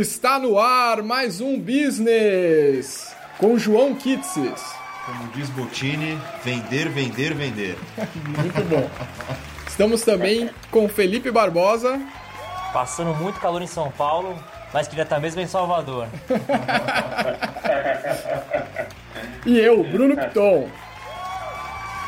Está no ar mais um Business com João Kitses. Como diz Botini, vender, vender, vender. Muito bom. Estamos também com Felipe Barbosa. Passando muito calor em São Paulo, mas queria estar mesmo em Salvador. e eu, Bruno Piton.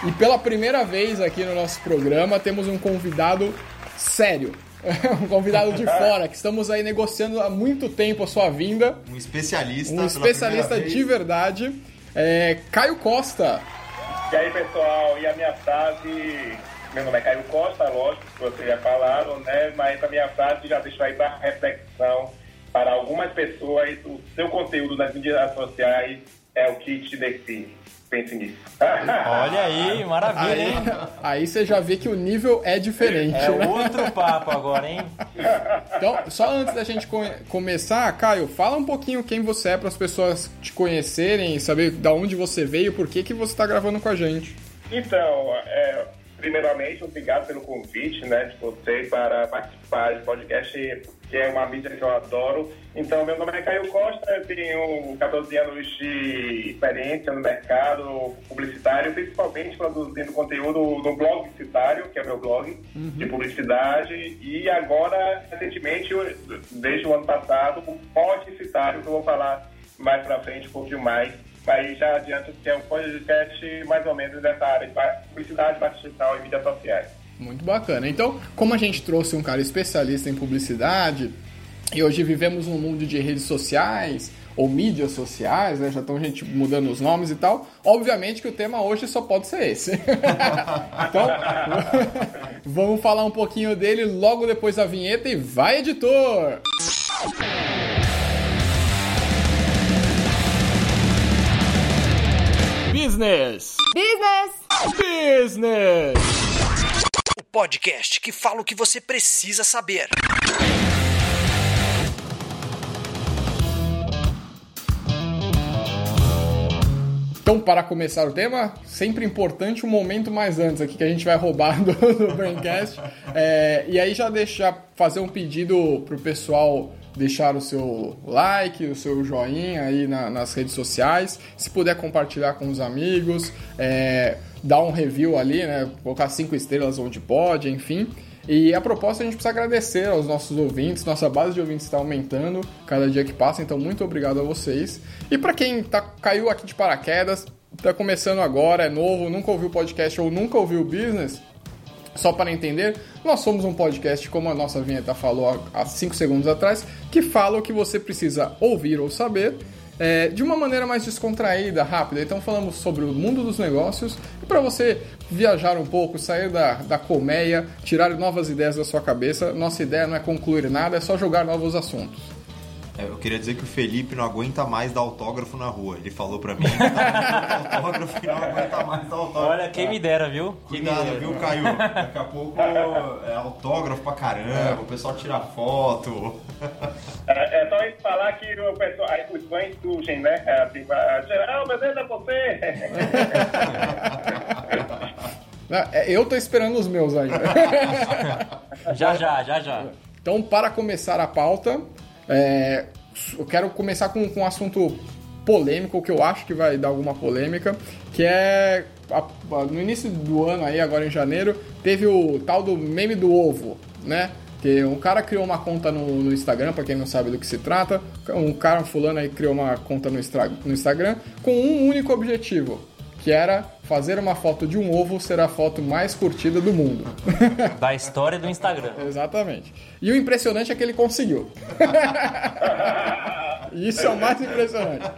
E pela primeira vez aqui no nosso programa temos um convidado sério. um convidado de fora, que estamos aí negociando há muito tempo a sua vinda. Um especialista. Um especialista de verdade. É, Caio Costa. E aí, pessoal, e a minha frase. Meu nome é Caio Costa, lógico que vocês já falaram, né? Mas a minha frase já deixou aí para reflexão para algumas pessoas. O seu conteúdo nas mídias sociais é o que te define pense nisso. Olha aí, maravilha, aí, hein? Aí você já vê que o nível é diferente. É né? outro papo agora, hein? Então, só antes da gente começar, Caio, fala um pouquinho quem você é para as pessoas te conhecerem, saber de onde você veio, por que, que você está gravando com a gente. Então, é, primeiramente, obrigado pelo convite né, de você para participar do podcast que é uma mídia que eu adoro. Então, meu nome é Caio Costa, eu tenho 14 anos de experiência no mercado publicitário, principalmente produzindo conteúdo no blog publicitário, que é meu blog uhum. de publicidade, e agora, recentemente, desde o ano passado, o publicitário, que eu vou falar mais pra frente um pouquinho mais. Aí já adianto que é um podcast mais ou menos dessa área de publicidade, marketing digital e mídias sociais. Muito bacana. Então, como a gente trouxe um cara especialista em publicidade, e hoje vivemos um mundo de redes sociais, ou mídias sociais, né? Já estão gente mudando os nomes e tal. Obviamente que o tema hoje só pode ser esse. então, vamos falar um pouquinho dele logo depois da vinheta e vai, editor! Business! Business! Business! podcast que fala o que você precisa saber. Então, para começar o tema, sempre importante um momento mais antes aqui que a gente vai roubar do, do Braincast. É, e aí já deixar fazer um pedido pro pessoal deixar o seu like, o seu joinha aí na, nas redes sociais. Se puder compartilhar com os amigos. É, dar um review ali, né? Colocar cinco estrelas onde pode, enfim. E a proposta a gente precisa agradecer aos nossos ouvintes, nossa base de ouvintes está aumentando cada dia que passa, então muito obrigado a vocês. E para quem tá, caiu aqui de paraquedas, está começando agora, é novo, nunca ouviu o podcast ou nunca ouviu o business, só para entender, nós somos um podcast, como a nossa vinheta falou há 5 segundos atrás, que fala o que você precisa ouvir ou saber é, de uma maneira mais descontraída, rápida. Então falamos sobre o mundo dos negócios e para você viajar um pouco, sair da, da colmeia, tirar novas ideias da sua cabeça. Nossa ideia não é concluir nada, é só jogar novos assuntos. É, eu queria dizer que o Felipe não aguenta mais dar autógrafo na rua. Ele falou pra mim autógrafo e não aguenta mais dar autógrafo. Olha, quem me dera, viu? Cuidado, dera. viu, Caio? Daqui a pouco é autógrafo pra caramba, o pessoal tira foto. É, é só isso falar que o pessoal, aí os fãs surgem, né? É, tipo, geral, mas é você. É, eu tô esperando os meus ainda. já, já, já, já. Então, para começar a pauta, é, eu quero começar com, com um assunto polêmico, que eu acho que vai dar alguma polêmica, que é no início do ano aí, agora em janeiro, teve o tal do meme do ovo, né? Que um cara criou uma conta no, no Instagram, para quem não sabe do que se trata, um cara um fulano aí criou uma conta no, no Instagram com um único objetivo, que era fazer uma foto de um ovo ser a foto mais curtida do mundo. Da história do Instagram. Exatamente. E o impressionante é que ele conseguiu. Isso é o mais impressionante.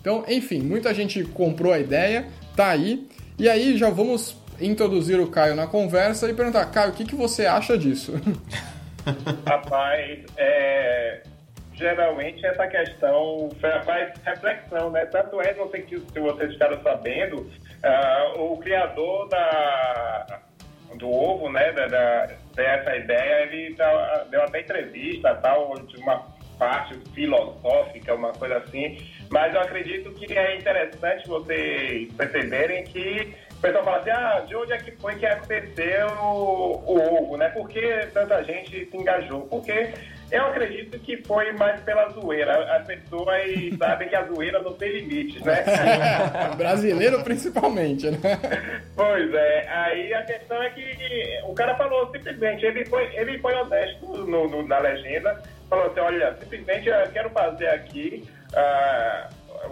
Então, enfim, muita gente comprou a ideia, tá aí. E aí já vamos introduzir o Caio na conversa e perguntar, Caio, o que, que você acha disso? Rapaz, é, geralmente essa questão faz reflexão, né? Tanto é, não sei se vocês ficaram sabendo, uh, o criador da, do ovo, né, da, da, dessa ideia, ele tá, deu até entrevista, tal, de uma parte filosófica, uma coisa assim, mas eu acredito que é interessante vocês perceberem que o pessoal fala assim, ah, de onde é que foi que aconteceu o, o ovo, né? Por que tanta gente se engajou? Porque eu acredito que foi mais pela zoeira. As pessoas sabem que a zoeira não tem limites, né? Brasileiro principalmente, né? Pois é, aí a questão é que o cara falou simplesmente, ele foi, ele foi honesto no, no- na legenda, falou assim, olha, simplesmente eu quero fazer aqui,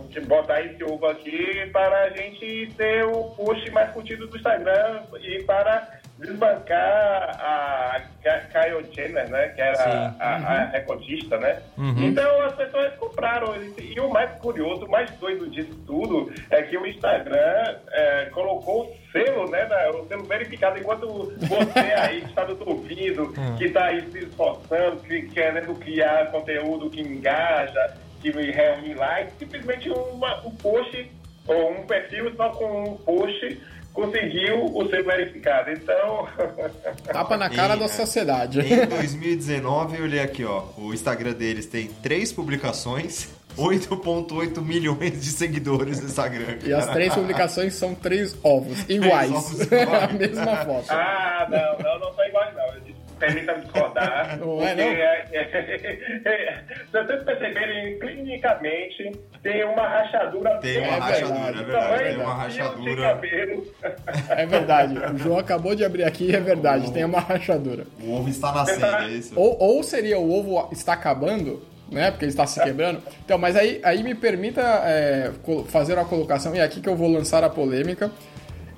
de botar esse ovo aqui para a gente ter o post mais curtido do Instagram e para desbancar a Kyle Jenner, né, que era Sim. a, a recordista, né? Então as pessoas compraram. E o mais curioso, o mais doido disso tudo é que o Instagram é, colocou o selo, né? da- o selo verificado, enquanto você aí que está nos ouvindo, que está aí se esforçando, que, querendo criar conteúdo que engaja, que reúne likes, simplesmente uma, um post ou um perfil só com um post conseguiu o selo verificado. Então. Tapa na cara E, da é, sociedade. Em 2019, eu olhei aqui, ó. O Instagram deles tem três publicações, 8.8 milhões de seguidores no Instagram. E as três publicações são três ovos iguais. ovos iguais. a mesma foto. Ah, não, não, não são iguais, não. Permita-me discordar. Não é, não? é- se vocês perceberem, clinicamente, tem uma rachadura. Tem uma rachadura, é Do verdade, tem uma rachadura. É verdade. O João acabou de abrir aqui e é verdade. Tem uma rachadura. O ovo está nascendo, é isso? Ou, ou seria o ovo está acabando, né? Porque ele está se quebrando. Então, mas aí, aí me permita é, fazer uma colocação, e é aqui que eu vou lançar a polêmica.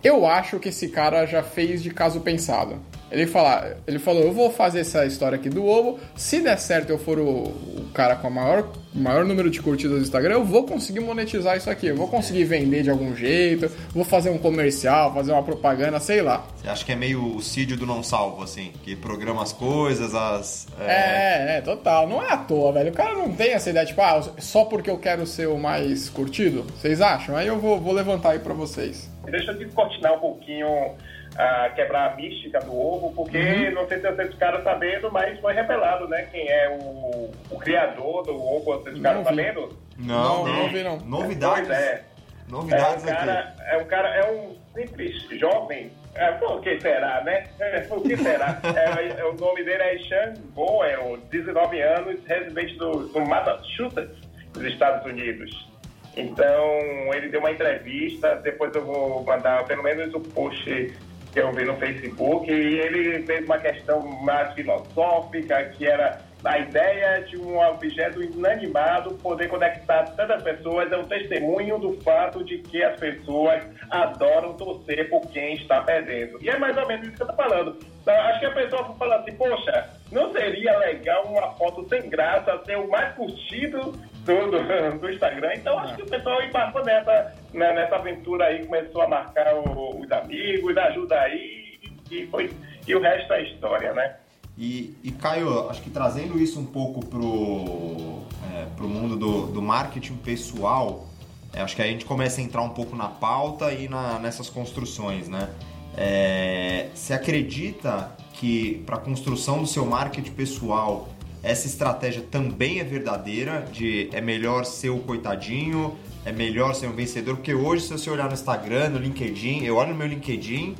Eu acho que esse cara já fez de caso pensado. Ele, fala, ele falou, eu vou fazer essa história aqui do ovo. Se der certo eu for o, o cara com o maior, maior número de curtidas do Instagram, eu vou conseguir monetizar isso aqui. Eu vou conseguir vender de algum jeito, vou fazer um comercial, fazer uma propaganda, sei lá. Você acha que é meio o Cídio do não salvo, assim? Que programa as coisas, as. É, é, total. Não é à toa, velho. O cara não tem essa ideia, tipo, ah, só porque eu quero ser o mais curtido. Vocês acham? Aí eu vou, vou levantar aí pra vocês. Deixa eu descortinar um pouquinho, ah, quebrar a mística do ovo, porque Uhum. não sei se vocês ficaram sabendo, mas foi revelado, né? Quem é o, o criador do ovo, vocês ficaram Não sabendo? Não, Não, não vi, não. Novidades. Pois é. É Novidades um cara, aqui. é um cara, é um simples jovem. É, por que será, né? Por que será? É, é, o nome dele é Sean Boyle, 19 anos, residente do, do Massachusetts, nos Estados Unidos. Então, ele deu uma entrevista, depois eu vou mandar pelo menos o post que eu vi no Facebook, e ele fez uma questão mais filosófica, que era a ideia de um objeto inanimado poder conectar tantas pessoas é um testemunho do fato de que as pessoas adoram torcer por quem está perdendo. E é mais ou menos isso que eu estou falando. Então, acho que a pessoa fala assim, poxa, não seria legal uma foto sem graça ser o mais curtido do, do, do Instagram? Então acho que o pessoal embarcou nessa, né, nessa aventura aí, começou a marcar o- os amigos, ajuda aí, e, foi, e o resto é história, né? E, e, Caio, acho que trazendo isso um pouco pro, é, pro mundo do, do marketing pessoal, é, acho que a gente começa a entrar um pouco na pauta e na- nessas construções, né? É, você acredita que para a construção do seu marketing pessoal essa estratégia também é verdadeira de é melhor ser o coitadinho, é melhor ser um vencedor, porque hoje se você olhar no Instagram, no LinkedIn, eu olho no meu LinkedIn,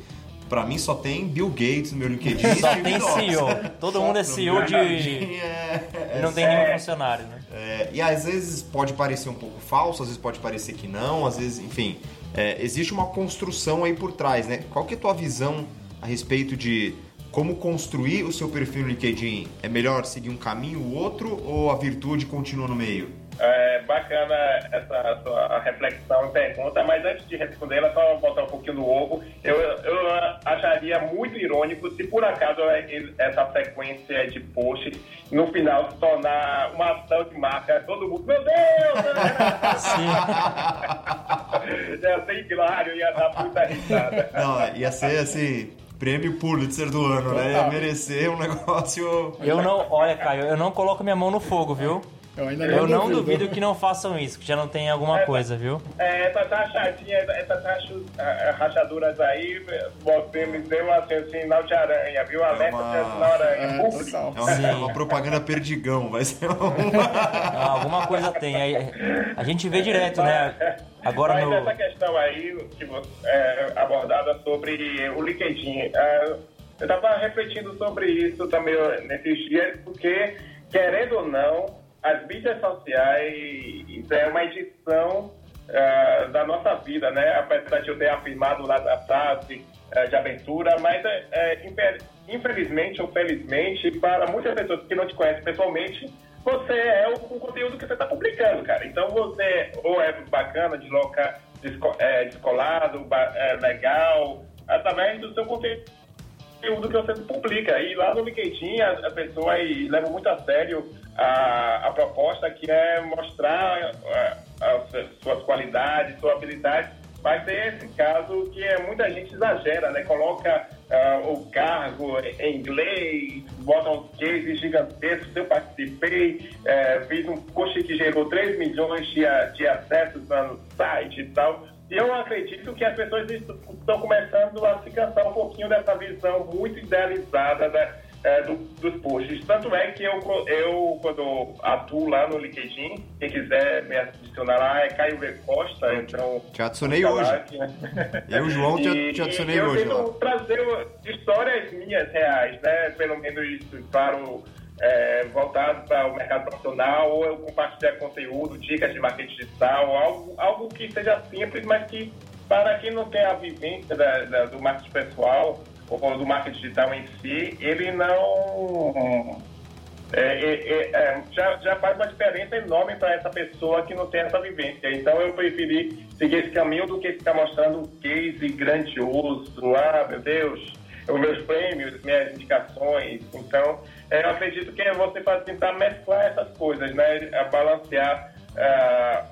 pra mim só tem Bill Gates no meu LinkedIn. Só tem. CEO. Todo mundo é CEO de. É, E não tem nenhum funcionário, né? é, e às vezes pode parecer um pouco falso, às vezes pode parecer que não, às vezes, enfim, é, existe uma construção aí por trás, né? Qual que é a tua visão a respeito de como construir o seu perfil no LinkedIn? É melhor seguir um caminho ou outro ou a virtude continua no meio? É bacana essa sua reflexão e pergunta, mas antes de responder, ela só voltar um pouquinho no ovo. Eu, eu acharia muito irônico se por acaso essa sequência de posts no final se tornar uma ação de marca. Todo mundo, meu Deus! ia ser hilário, ia dar muita risada. Não, ia ser assim, prêmio Pulitzer do ano, né? Ia merecer um negócio. Eu não. Olha, Caio, eu não coloco minha mão no fogo, viu? Eu ainda Eu não duvido que não façam isso, que já não tem alguma coisa, viu? É, essas rachadinhas, essas rachu- ah, rachaduras aí, você me deu assim, sinal de aranha, viu? Alerta uma- de sinal aranha. É, total. É uma, é uma propaganda perdigão, vai ser um... Ah, alguma coisa tem. Aí, a gente vê direto, né? Agora Mas no... essa questão aí que você, é, abordada sobre o LinkedIn, é, eu estava refletindo sobre isso também nesses dias, porque, querendo ou não, as mídias sociais é uma edição é, da nossa vida, né? Apesar de eu ter afirmado lá da frase é, de abertura, mas é, é, infelizmente ou felizmente, para muitas pessoas que não te conhecem pessoalmente, você é o, o conteúdo que você está publicando, cara. Então você ou é bacana, desloca, desco, é, descolado, é, legal, através do seu conteúdo que você publica. E lá no LinkedIn a, a pessoa leva muito a sério a, a proposta que é mostrar as suas qualidades, sua habilidade mas tem esse caso que é, muita gente exagera, né? Coloca uh, o cargo em inglês, bota uns cases gigantescos. Eu participei, uh, fiz um post que gerou 3 milhões de, de acessos no site e tal. E eu acredito que as pessoas estão começando a se cansar um pouquinho dessa visão muito idealizada da, é, do, dos posts. Tanto é que eu, eu, quando atuo lá no LinkedIn, quem quiser me adicionar lá é Caio V. Costa, então... Te adicionei hoje. Aqui, né? Eu, João, te, te adicionei hoje. Eu tento trazer histórias minhas reais, né? Pelo menos isso, claro... É, voltado para o mercado profissional, ou eu compartilhar conteúdo, dicas de marketing digital, algo, algo que seja simples, mas que para quem não tem a vivência da, da, do marketing pessoal, ou do marketing digital em si, ele não. É, é, é, é, já, já faz uma diferença enorme para essa pessoa que não tem essa vivência. Então eu preferi seguir esse caminho do que ficar mostrando um case grandioso. Ah, meu Deus, os meus prêmios, minhas indicações. Então é, eu acredito que você para tentar mesclar essas coisas, né? balancear. Ah,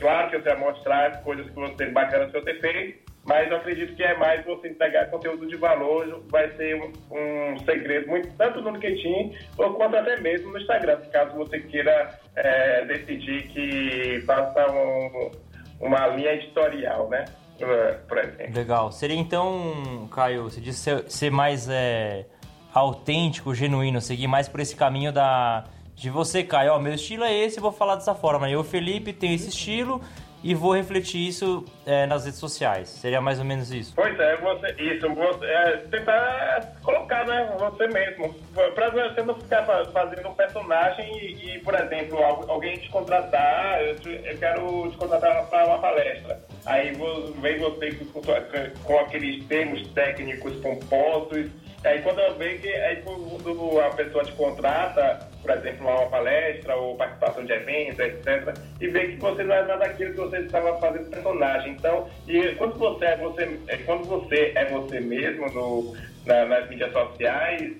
claro que você vai mostrar as coisas que você bacana que você fez, mas eu acredito que é mais você entregar conteúdo de valor, vai ser um, um segredo, muito, tanto no LinkedIn quanto até mesmo no Instagram, caso você queira é, decidir que faça um, uma linha editorial, né? Por exemplo. Legal. Seria então, Caio, você disse ser, ser mais é, autêntico, genuíno, seguir mais por esse caminho da de você, Caio, ó, meu estilo é esse, vou falar dessa forma. Eu, Felipe, tenho esse estilo e vou refletir isso é, nas redes sociais. Seria mais ou menos isso? Pois é, você, isso, você, é, tentar colocar né, você mesmo. Pra você não ficar fazendo um personagem e, e por exemplo, alguém te contratar, eu, eu quero te contratar para uma palestra. Aí vem você com, com aqueles termos técnicos pomposos Aí quando eu vejo que aí quando a pessoa te contrata, por exemplo, uma palestra ou participação de eventos, etc., e vê que você não é nada daquilo que você estava fazendo personagem. Então, e quando você é você, é, quando você é você mesmo no, na, nas mídias sociais,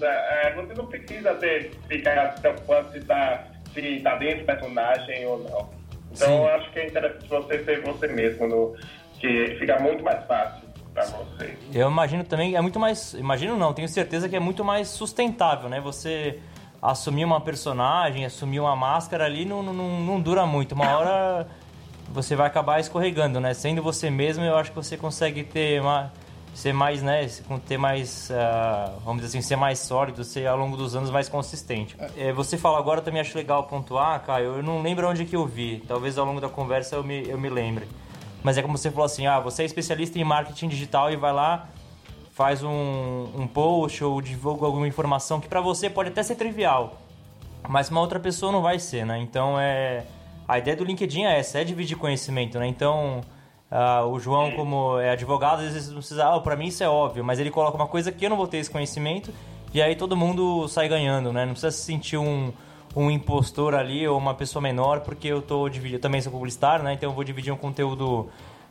você não precisa ter, ficar se preocupando se está se tá dentro do personagem ou não. Então, eu acho que é interessante você ser você mesmo, no, que fica muito mais fácil para você. Eu imagino também, é muito mais. Imagino não, tenho certeza que é muito mais sustentável, né? Você assumir uma personagem, assumir uma máscara ali não, não, não dura muito. Uma hora você vai acabar escorregando, né? Sendo você mesmo, eu acho que você consegue ter uma, ser mais, né? Ter mais, uh, vamos dizer assim, ser mais sólido, ser ao longo dos anos mais consistente. É. Você fala agora, também acho legal pontuar, Caio. Eu não lembro onde que eu vi. Talvez ao longo da conversa eu me, eu me lembre. Mas é como você falou assim, ah, você é especialista em marketing digital e vai lá, faz um, um post ou divulga alguma informação que para você pode até ser trivial, mas uma outra pessoa não vai ser, né? Então é a ideia do LinkedIn é essa, é dividir conhecimento, né? Então uh, o João como é advogado às vezes não precisa, ah, para mim isso é óbvio, mas ele coloca uma coisa que eu não vou ter esse conhecimento e aí todo mundo sai ganhando, né? Não precisa se sentir um um impostor ali ou uma pessoa menor, porque eu tô dividindo, também sou publicitário, né? Então eu vou dividir um conteúdo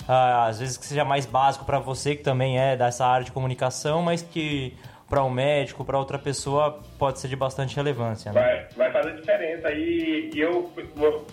uh, às vezes que seja mais básico para você que também é dessa área de comunicação, mas que para um médico, para outra pessoa pode ser de bastante relevância. Né? Vai, vai fazer diferença. E eu,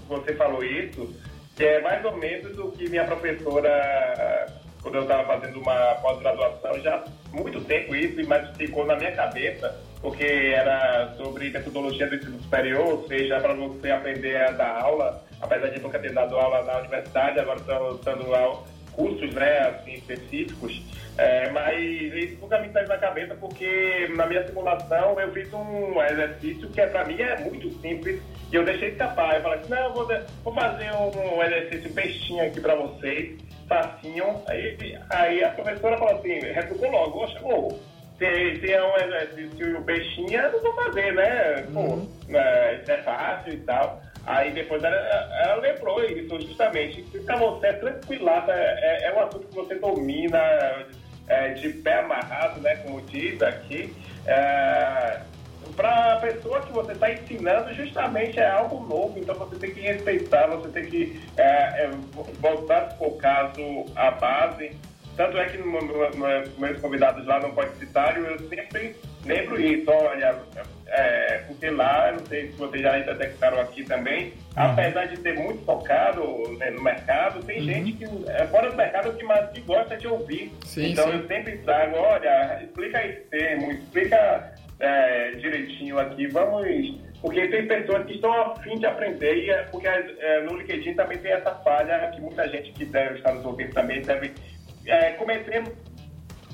você falou isso, que é mais ou menos o que minha professora, quando eu estava fazendo uma pós-graduação, já há muito tempo isso, mas ficou na minha cabeça porque era sobre metodologia do ensino superior, ou seja, para você aprender a dar aula, apesar de nunca ter dado aula na universidade, agora estou dando aula, cursos, né, assim, específicos, é, mas isso nunca me saiu na cabeça porque na minha simulação eu fiz um exercício que é, para mim é muito simples e eu deixei escapar. Eu falei assim, não, vou, vou fazer um exercício bestinho aqui para vocês, facinho. Aí, aí a professora falou assim, retrucou logo, chegou. Se, se é um exercício bestinha, eu não vou fazer, né? Pô, uhum. é, isso é fácil e tal. Aí depois ela, ela lembrou isso justamente. Pra você é tranquilata, é, é um assunto que você domina é, de pé amarrado, né? Como diz aqui. É, para a pessoa que você está ensinando, justamente é algo novo, então você tem que respeitar, você tem que é, é, voltar, se for caso, a base. Tanto é que no, no, no, meus convidados lá no Podcitário, eu sempre lembro isso, olha, é, porque lá, não sei se vocês já detectaram aqui também, uhum. apesar de ser muito focado né, no mercado, tem uhum. gente que é fora do mercado que mais que gosta de ouvir. Sim, então sim. eu sempre trago, olha, explica esse termo, explica é, direitinho aqui, vamos. Porque tem pessoas que estão a fim de aprender, e é, porque é, no LinkedIn também tem essa falha que muita gente que deve estar nos ouvindo também deve é, cometer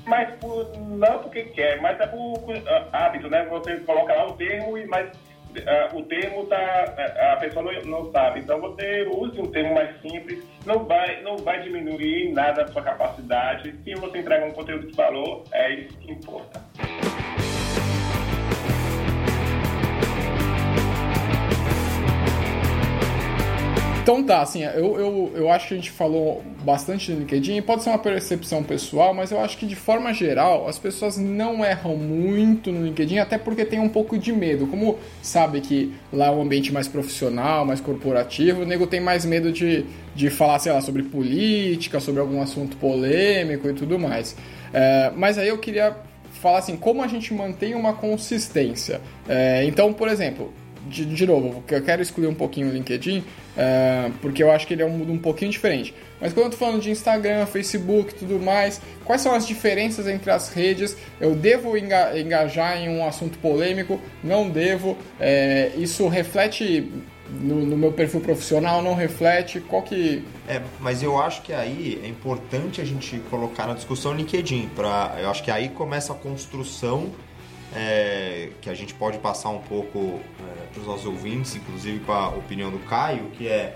mas por, não porque quer, mas é por uh, hábito, né? Você coloca lá o termo, mas uh, o termo tá, uh, a pessoa não, não, sabe. Então você use um termo mais simples, não vai, não vai diminuir nada a sua capacidade. Se você entrega um conteúdo de valor, é isso que importa. Então tá, assim, eu, eu, eu acho que a gente falou bastante no LinkedIn, pode ser uma percepção pessoal, mas eu acho que de forma geral as pessoas não erram muito no LinkedIn, até porque tem um pouco de medo. Como sabe que lá é um ambiente mais profissional, mais corporativo, o nego tem mais medo de, de falar, sei lá, sobre política, sobre algum assunto polêmico e tudo mais. É, mas aí eu queria falar assim, como a gente mantém uma consistência. É, então, por exemplo, de, de novo, eu quero excluir um pouquinho o LinkedIn, uh, porque eu acho que ele é um mundo um pouquinho diferente. Mas quando eu tô falando de Instagram, Facebook tudo mais, quais são as diferenças entre as redes? Eu devo engajar em um assunto polêmico? Não devo? É, isso reflete no, no, meu perfil profissional? Não reflete? Qual que... É, mas eu acho que aí é importante a gente colocar na discussão o LinkedIn. Pra, eu acho que aí começa a construção é, que a gente pode passar um pouco é, para os nossos ouvintes, inclusive com a opinião do Caio, que é,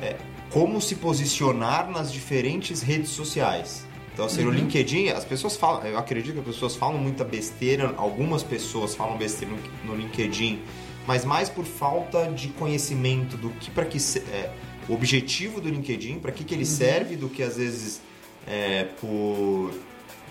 é como se posicionar nas diferentes redes sociais. Então, assim, uhum. no LinkedIn, as pessoas falam, eu acredito que as pessoas falam muita besteira, algumas pessoas falam besteira no, no LinkedIn, mas mais por falta de conhecimento do que para que é, o objetivo do LinkedIn, para que, que ele uhum. serve, do que às vezes é, por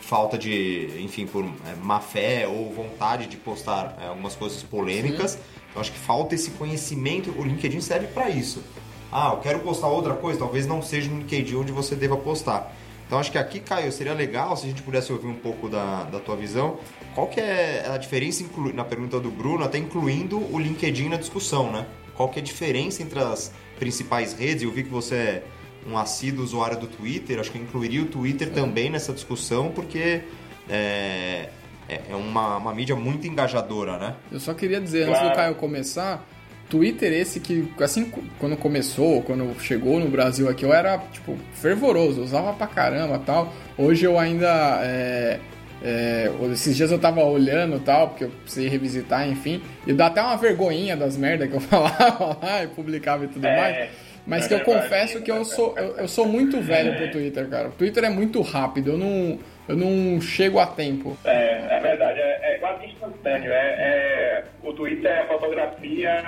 falta de, enfim, por é, má fé ou vontade de postar é, algumas coisas polêmicas. Sim. Eu acho que falta esse conhecimento. O LinkedIn serve para isso. Ah, eu quero postar outra coisa, talvez não seja no LinkedIn onde você deva postar. Então acho que aqui, Caio, seria legal se a gente pudesse ouvir um pouco da, da tua visão. Qual que é a diferença, inclu... na pergunta do Bruno, até incluindo o LinkedIn na discussão, né? Qual que é a diferença entre as principais redes? Eu vi que você é um assíduo usuário do Twitter, acho que eu incluiria o Twitter também nessa discussão, porque é, é, é uma, uma mídia muito engajadora, né? Eu só queria dizer, claro. antes do Caio começar, Twitter esse que, assim, quando começou, quando chegou no Brasil aqui, eu era, tipo, fervoroso, usava pra caramba tal. Hoje eu ainda... É, é, esses dias eu tava olhando tal, porque eu precisei revisitar, enfim, e dá até uma vergonhinha das merdas que eu falava lá e publicava e tudo é. mais. Mas que eu confesso que eu sou, eu, eu, sou muito velho pro Twitter, cara. O Twitter é muito rápido, eu não, eu não chego a tempo. É, é verdade, é, é quase instantâneo. É, é, o Twitter é a fotografia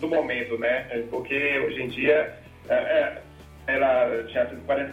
do momento, né? Porque hoje em dia é, é ela tinha 140,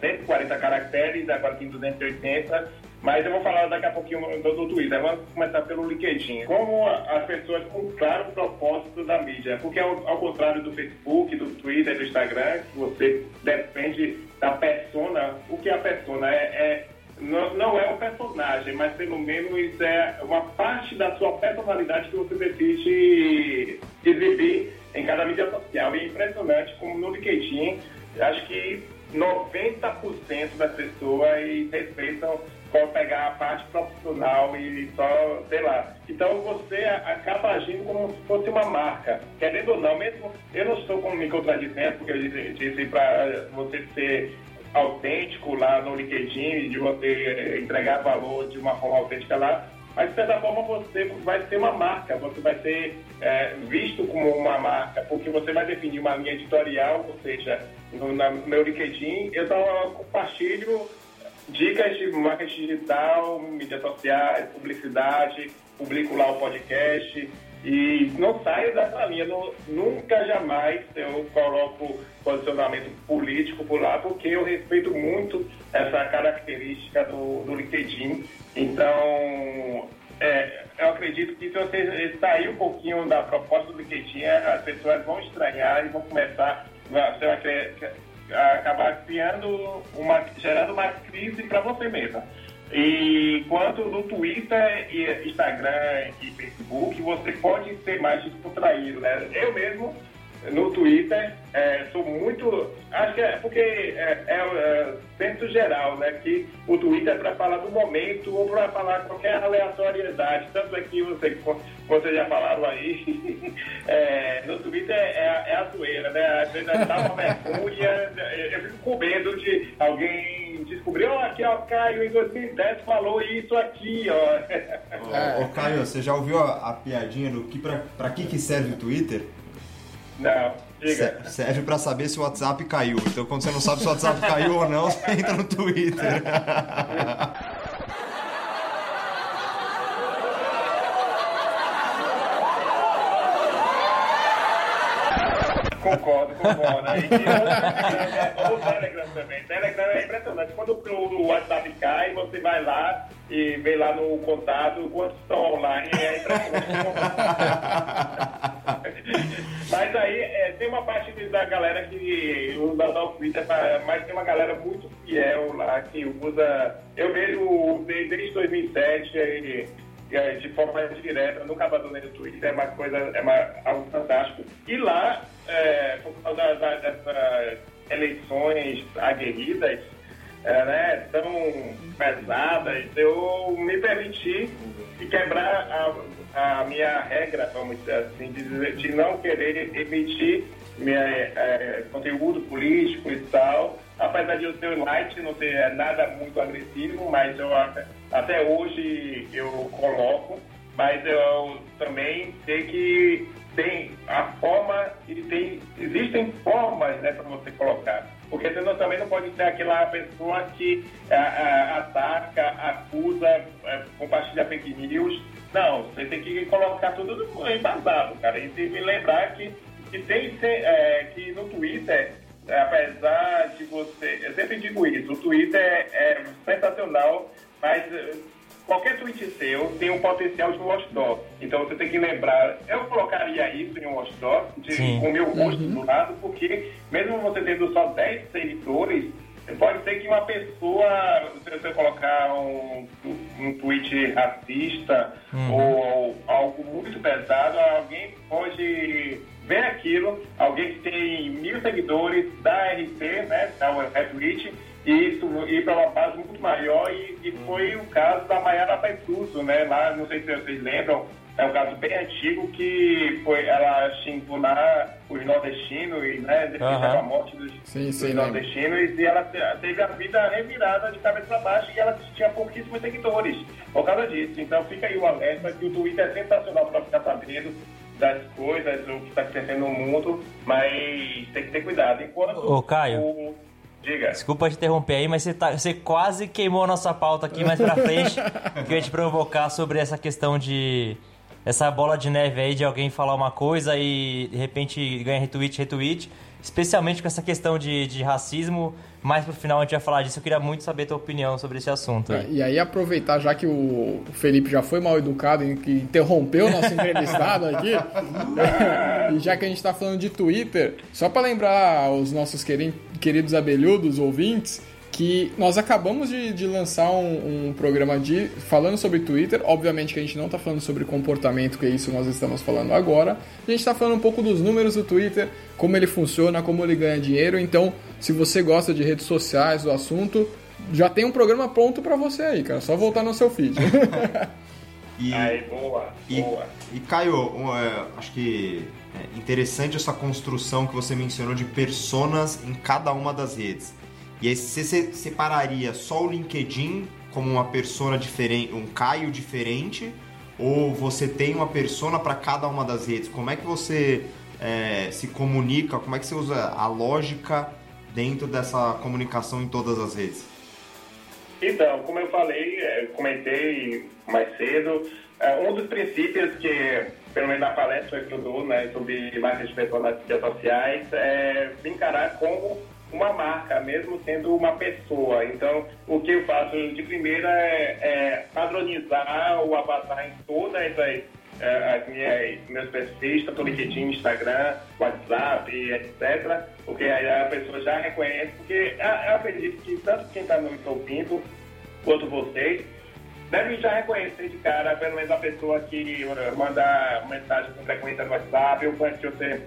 140 caracteres, agora tem 280 mas eu vou falar daqui a pouquinho do, do Twitter. Vamos começar pelo LinkedIn. Como as pessoas claro o propósito da mídia. Porque ao, ao, contrário do Facebook, do Twitter, do Instagram, que você depende da persona, o que é a persona? É, é não, não, é o personagem, mas pelo menos é uma parte da sua personalidade que você decide exibir em cada mídia social. E é impressionante como no LinkedIn, acho que 90% das pessoas respeitam pegar a parte profissional e só, sei lá. Então você acaba agindo como se fosse uma marca. Querendo ou não, mesmo eu não estou me contradizendo, porque eu disse, disse para você ser autêntico lá no LinkedIn, de você entregar valor de uma forma autêntica lá, mas de certa forma você vai ser uma marca, você vai ser é, visto como uma marca, porque você vai definir uma linha editorial, ou seja, no, no meu LinkedIn eu só compartilho dicas de marketing digital, mídias sociais, publicidade, publico lá o podcast e não saio dessa linha. Não, nunca, jamais eu coloco posicionamento político por lá, porque eu respeito muito essa característica do, do LinkedIn. Então, é, eu acredito que se você sair um pouquinho da proposta do LinkedIn, as pessoas vão estranhar e vão começar, você vai acabar criando uma, gerando uma crise para você mesma. E quanto no Twitter, e Instagram e Facebook, você pode ser mais descontraído, né? Eu mesmo no Twitter, é, sou muito. Acho que é porque é, é, é senso geral, né? Que o Twitter é para falar do momento ou para falar qualquer aleatoriedade. Tanto é que você, vocês já falaram aí, é, no Twitter é, é a zoeira, né? Às vezes dá uma vergonha, eu fico com medo de alguém descobrir, ó, oh, aqui, ó, Caio, em 2010 falou isso aqui, ó. Ô Caio, você já ouviu a, a piadinha do que para que, que serve o Twitter? Não, diga. Serve para saber se o WhatsApp caiu. Então, quando você não sabe se o WhatsApp caiu ou não, você entra no Twitter. Concordo, concordo. E o Telegram também. Telegram é impressionante. Quando o WhatsApp cai, você vai lá e vê lá no contato quantos estão online. É impressionante. Mas aí é, tem uma parte da galera que usa o Twitter, mas tem uma galera muito fiel lá que usa. Eu usei desde 2007 e, de forma direta, nunca abandonei o Twitter, é uma coisa, é uma, algo fantástico. E lá, é, por causa da, dessas eleições aguerridas, é, né, tão pesadas, eu me permiti quebrar a a minha regra, vamos dizer assim, de, de não querer emitir minha, é, conteúdo político e tal. Apesar de eu ser light, não ser nada muito agressivo, mas eu até hoje eu coloco, mas eu também sei que tem a forma e tem, existem formas né, para você colocar. Porque você também não pode ser aquela pessoa que a, a, ataca, acusa, a, compartilha fake news não, você tem que colocar tudo embasado, cara. E tem que lembrar que, que tem é, que no Twitter, é, apesar de você. Eu sempre digo isso, o Twitter é, é sensacional, mas é, qualquer tweet seu tem um potencial de watchdog. Então você tem que lembrar, eu colocaria isso em um watchdog, de, com o meu rosto uhum. do lado, porque mesmo você tendo só 10 seguidores, Pode ser que uma pessoa, se você colocar um, um tweet racista uhum. ou algo muito pesado, alguém pode ver aquilo, alguém que tem mil seguidores da RT, né, da retweet, isso ir para uma base muito maior, e, e foi o caso da Maiara Paituso, né, lá, não sei se vocês lembram, é um caso bem antigo que foi, ela xingou lá os nordestinos, né? Depois uhum. a morte dos, sim, dos sim, nordestinos, e ela teve a vida revirada de cabeça para baixo e ela tinha pouquíssimos seguidores por causa disso. Então fica aí o alerta que o Twitter é sensacional para ficar sabendo das coisas, o que está acontecendo no mundo, mas tem que ter cuidado. Enquanto Ô, Caio. O... Diga. Desculpa te interromper aí, mas você, tá, você quase queimou a nossa pauta aqui mais pra frente, que eu ia te provocar sobre essa questão de essa bola de neve aí de alguém falar uma coisa e de repente ganha retweet, retweet. Especialmente com essa questão de, de racismo. Mais pro final a gente vai falar disso. Eu queria muito saber a tua opinião sobre esse assunto. Aí. É, e aí aproveitar, já que o Felipe já foi mal educado e que interrompeu o nosso entrevistado aqui, e já que a gente está falando de Twitter, só para lembrar os nossos queridos abelhudos ouvintes que nós acabamos de, de lançar um, um, programa de falando sobre Twitter. Obviamente que a gente não está falando sobre comportamento, que é isso que nós estamos falando agora. A gente está falando um pouco dos números do Twitter, como ele funciona, como ele ganha dinheiro. Então, se você gosta de redes sociais, do assunto, já tem um programa pronto para você aí, cara. Só voltar no seu feed. e, Aí, boa, e, boa. e Caio, um, é, acho que é interessante essa construção que você mencionou de personas em cada uma das redes. E aí você se- separaria só o LinkedIn como uma persona diferente, um Caio diferente, ou você tem uma persona para cada uma das redes? Como é que você é, se comunica? Como é que você usa a lógica dentro dessa comunicação em todas as redes? Então, como eu falei, eh, comentei mais cedo, eh, um dos princípios que, pelo menos na palestra que eu dou, né, sobre marketing de mídias sociais, é encarar como uma marca, mesmo sendo uma pessoa. Então, o que eu faço de primeira é, é padronizar o avatar em todas as as minhas, meus perfis, tanto LinkedIn, Instagram, WhatsApp, etc. Porque aí a pessoa já reconhece, porque eu acredito que tanto quem está nos ouvindo, quanto vocês, devem já reconhecer de cara, pelo menos a pessoa que manda mensagem com frequência no WhatsApp, ou que você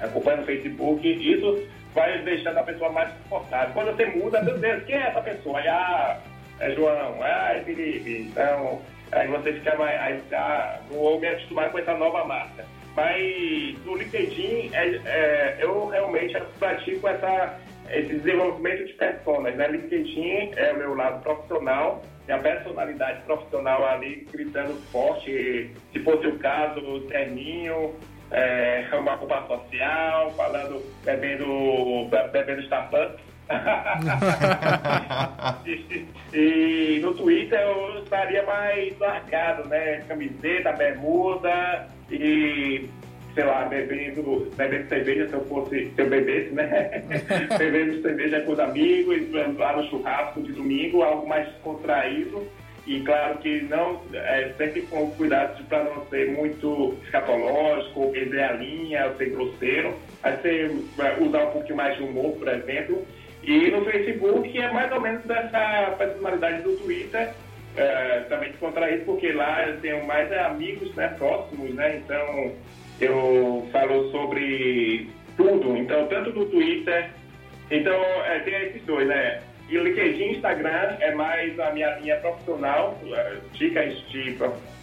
acompanha no Facebook, isso vai deixando a pessoa mais confortável. Quando você muda, meu Deus, quem é essa pessoa? Aí, ah, é João, ah, é Felipe. Então, aí você fica mais. Aí, ah, vou me acostumar com essa nova marca. Mas no LinkedIn, é, é, eu realmente pratico essa, esse desenvolvimento de personas. Né? LinkedIn é o meu lado profissional, e a personalidade profissional ali gritando forte, se fosse o caso, terninho, é, uma roupa social, falando, bebendo, bebendo Starbucks. e, e no Twitter eu estaria mais largado, né? Camiseta, bermuda e, sei lá, bebendo, bebendo cerveja se eu fosse, se eu bebesse, né? bebendo cerveja com os amigos, lá no churrasco de domingo, algo mais contraído. E claro que não, é, sempre com cuidado para não ser muito escatológico, ou perder a linha, ser grosseiro. Aí você vai usar um pouquinho mais de humor, por exemplo. E no Facebook é mais ou menos dessa personalidade do Twitter, é, também descontraído, porque lá eu tenho mais amigos né, próximos, né? Então eu falo sobre tudo. Então, tanto no Twitter, então é, tem esses dois, né? E o LinkedIn Instagram é mais a minha linha profissional, eh, dicas, de,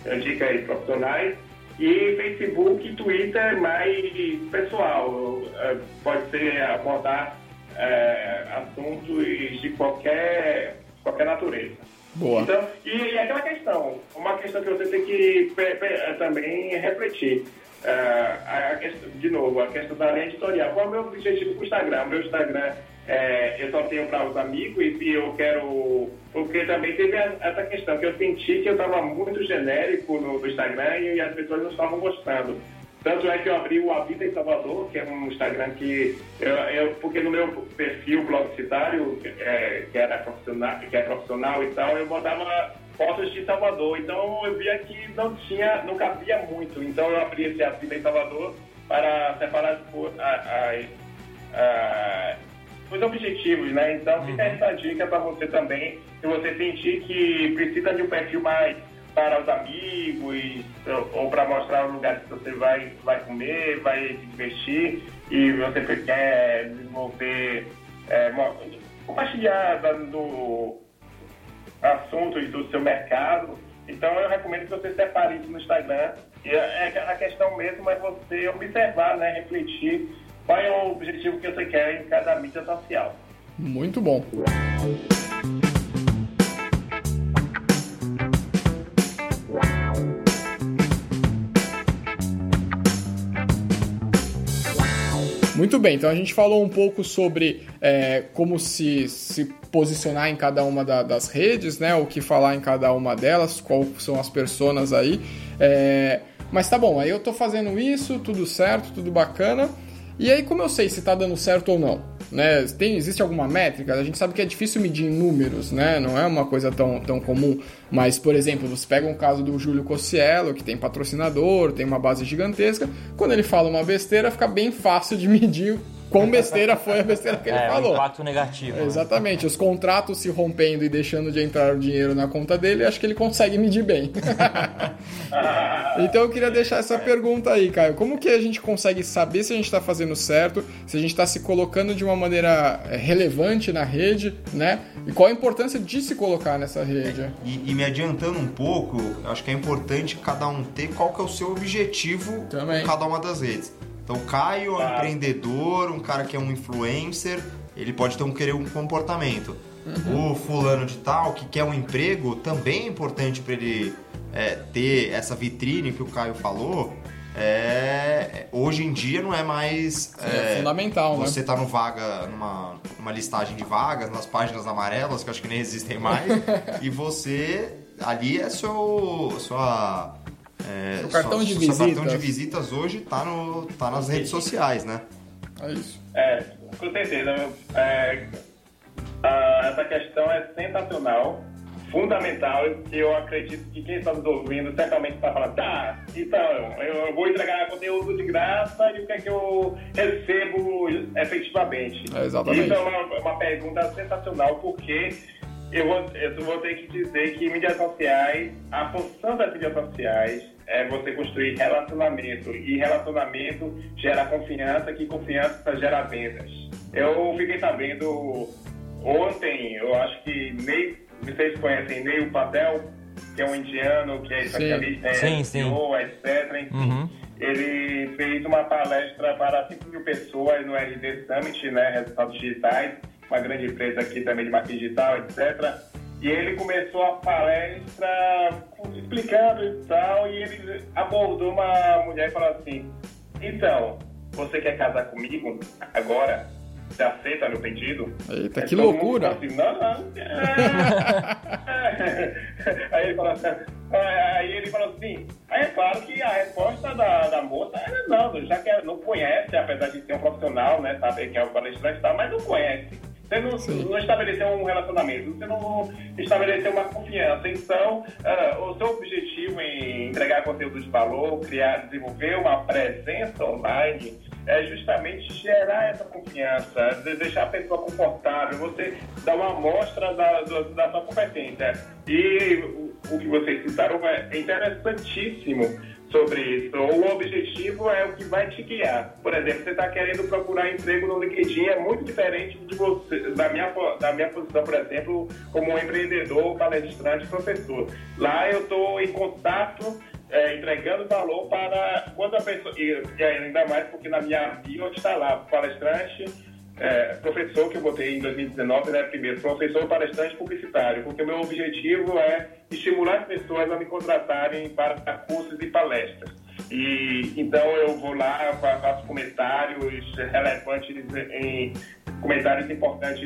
eh, dicas profissionais. E Facebook e Twitter é mais pessoal. Eh, Pode ser abordar eh, assuntos de qualquer, qualquer natureza. Boa. Então, e, e aquela questão, uma questão que você tem que pe- pe- também refletir. Ah, a- a de novo, a questão da linha editorial. Qual é o meu objetivo com o Instagram? O meu Instagram é, eu só tenho para os amigos e eu quero. Porque também teve essa questão que eu senti que eu estava muito genérico no, no Instagram e, as pessoas não estavam gostando. Tanto é que eu abri o A Vida em Salvador, que é um Instagram que. Eu, eu- porque no meu perfil publicitário, é, que, era profissional, que é profissional e tal, eu botava fotos de Salvador. Então eu via que não tinha, não cabia muito. Então eu abri esse A Vida em Salvador para separar as, as- a- os objetivos, né? Então fica essa dica para você também, se você sentir que precisa de um perfil mais para os amigos ou, ou para mostrar o lugar que você vai, vai comer, vai se divertir e você quer desenvolver, é, compartilhar do, assuntos do seu mercado. Então eu recomendo que você separe isso no Instagram. E é, é- a questão mesmo é você observar, né, refletir qual é o objetivo que você quer em cada mídia social. Muito bom. Muito bem, então a gente falou um pouco sobre é, como se, se posicionar em cada uma da- das redes, né? O que falar em cada uma delas, quais são as personas aí. É, mas tá bom, aí eu tô fazendo isso, tudo certo, tudo bacana. E aí como eu sei se tá dando certo ou não? Né? Tem, existe alguma métrica? A gente sabe que é difícil medir em números, né? Não é uma coisa tão, tão comum. Mas, por exemplo, você pega um caso do Júlio Cossiello, que tem patrocinador, tem uma base gigantesca. Quando ele fala uma besteira, fica bem fácil de medir quão besteira foi a besteira que ele É, o falou. impacto negativo. né? Exatamente, os contratos se rompendo e deixando de entrar o dinheiro na conta dele, acho que ele consegue medir bem. então eu queria deixar essa pergunta aí, Caio. Como que a gente consegue saber se a gente está fazendo certo, se a gente está se colocando de uma maneira é, relevante na rede, né? E qual a importância de se colocar nessa rede? E, e me adiantando um pouco, acho que é importante cada um ter qual que é o seu objetivo Também. em cada uma das redes. Então, o Caio é um Claro. empreendedor, um cara que é um influencer, ele pode ter um querer um comportamento. Uhum. O fulano de tal que quer um emprego também é importante para ele é, ter essa vitrine que o Caio falou. É, hoje em dia não é mais É, fundamental, né? você tá no vaga, numa, numa listagem de vagas, nas páginas amarelas, que eu acho que nem existem mais, e você ali é seu. Sua, é, Seu cartão de seu cartão visitas. de visitas hoje tá, no, tá nas redes sociais, né? É isso. É, com certeza. É, ah, essa questão é sensacional, fundamental, e eu acredito que quem está nos ouvindo certamente está falando, tá, então eu vou entregar conteúdo de graça e o que é que eu recebo efetivamente? É, exatamente. Isso é uma, uma pergunta sensacional, porque eu vou, eu vou ter que dizer que mídias sociais, a função das mídias sociais é você construir relacionamento. E relacionamento gera confiança, que confiança gera vendas. Eu fiquei sabendo ontem, eu acho que Ney, vocês conhecem Neil Patel, que é um indiano, que é especialista Sim, em sim. SEO, etc. Uhum. Ele fez uma palestra para 5 mil pessoas no RD Summit, né, Resultados Digitais, uma grande empresa aqui também de marketing digital, etc. E ele começou a palestra explicando e tal, e ele abordou uma mulher e falou assim, então, você quer casar comigo agora? Você aceita meu pedido? Eita, que loucura. Assim, não, não. aí ele falou assim, aí ele falou assim, aí é claro que a resposta da, da moça era não, já que ela não conhece, apesar de ser um profissional, né, saber quem é o palestrante e tal, mas não conhece. Você não, não estabeleceu um relacionamento, você não estabeleceu uma confiança. Então, ah, o seu objetivo em entregar conteúdo de valor, criar, desenvolver uma presença online, é justamente gerar essa confiança, de- deixar a pessoa confortável, você dar uma amostra da, da, da sua competência. E o, o que vocês citaram é interessantíssimo sobre isso. O objetivo é o que vai te guiar. Por exemplo, você está querendo procurar emprego no LinkedIn, é muito diferente de você, da, minha, da minha posição, por exemplo, como um empreendedor, palestrante, professor. Lá eu estou em contato é, entregando valor para quando a pessoa. E ainda mais porque na minha bio está lá, palestrante, é, professor, que eu botei em 2019, né? Primeiro, professor, palestrante publicitário, porque o meu objetivo é estimular as pessoas a me contratarem para cursos e palestras. E então eu vou lá, fa- faço comentários relevantes em comentários importantes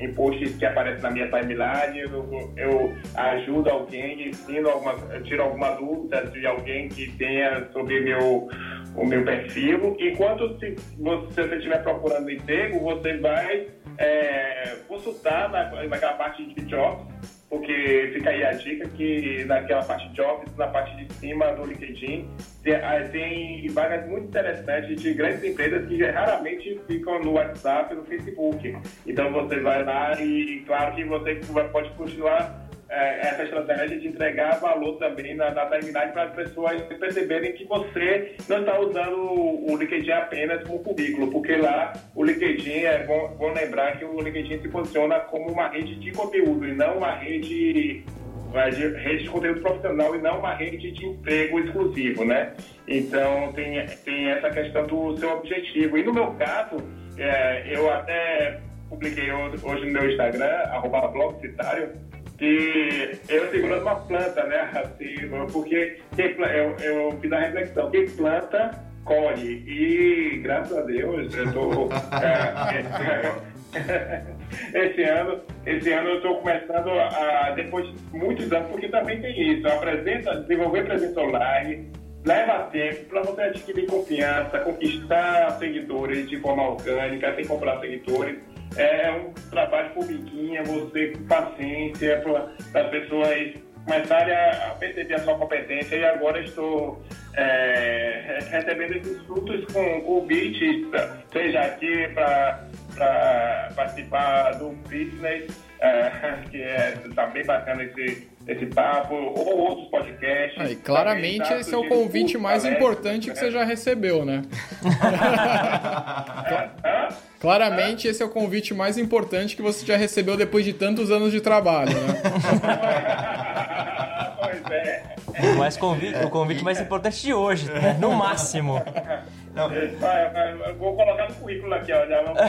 em posts que aparecem na minha timeline, eu, eu ajudo alguém, ensino alguma, tiro alguma dúvida de alguém que tenha sobre meu, o meu perfil. Enquanto se você estiver procurando emprego, você vai é, consultar na, naquela parte de jobs, porque fica aí a dica que naquela parte de jobs, na parte de cima do LinkedIn, tem, ah, vagas muito interessantes de grandes empresas que raramente ficam no WhatsApp no Facebook. Então você vai lá e claro que você pode continuar é, essa estratégia de entregar valor também na, na para as pessoas perceberem que você não está usando o, LinkedIn apenas como currículo, porque lá o LinkedIn, é bom, bom lembrar que o LinkedIn se posiciona como uma rede de conteúdo e não uma rede de- rede de conteúdo profissional e não uma rede de emprego exclusivo, né? Então tem, tem essa questão do seu objetivo. E no meu caso, é, eu até publiquei ho- hoje no meu Instagram, arroba blogcitário, que eu segurando uma planta, né? Assim, porque eu, eu fiz a reflexão, quem planta, colhe. E graças a Deus eu tô. é, esse ano, esse ano eu estou começando a, depois de muitos anos, porque também tem isso, a presença, desenvolver presença online leva tempo para você adquirir confiança, conquistar seguidores de forma orgânica, sem comprar seguidores. É um trabalho formiguinha, você com paciência para as pessoas começarem a perceber a sua competência. E agora estou é, recebendo esses frutos com convites, seja aqui para participar do business, é, que é, tá bem bacana esse, esse papo, ou outros podcasts. Aí, claramente Também tá esse é o convite curso, mais palestras, importante que você né? já recebeu, né? Hã? Claramente esse é o convite mais importante que você já recebeu depois de tantos anos de trabalho, né? pois é. O, mais convite, o convite mais importante de hoje, né? no máximo. Vai, eu vou colocar no currículo aqui, ó. Já vamos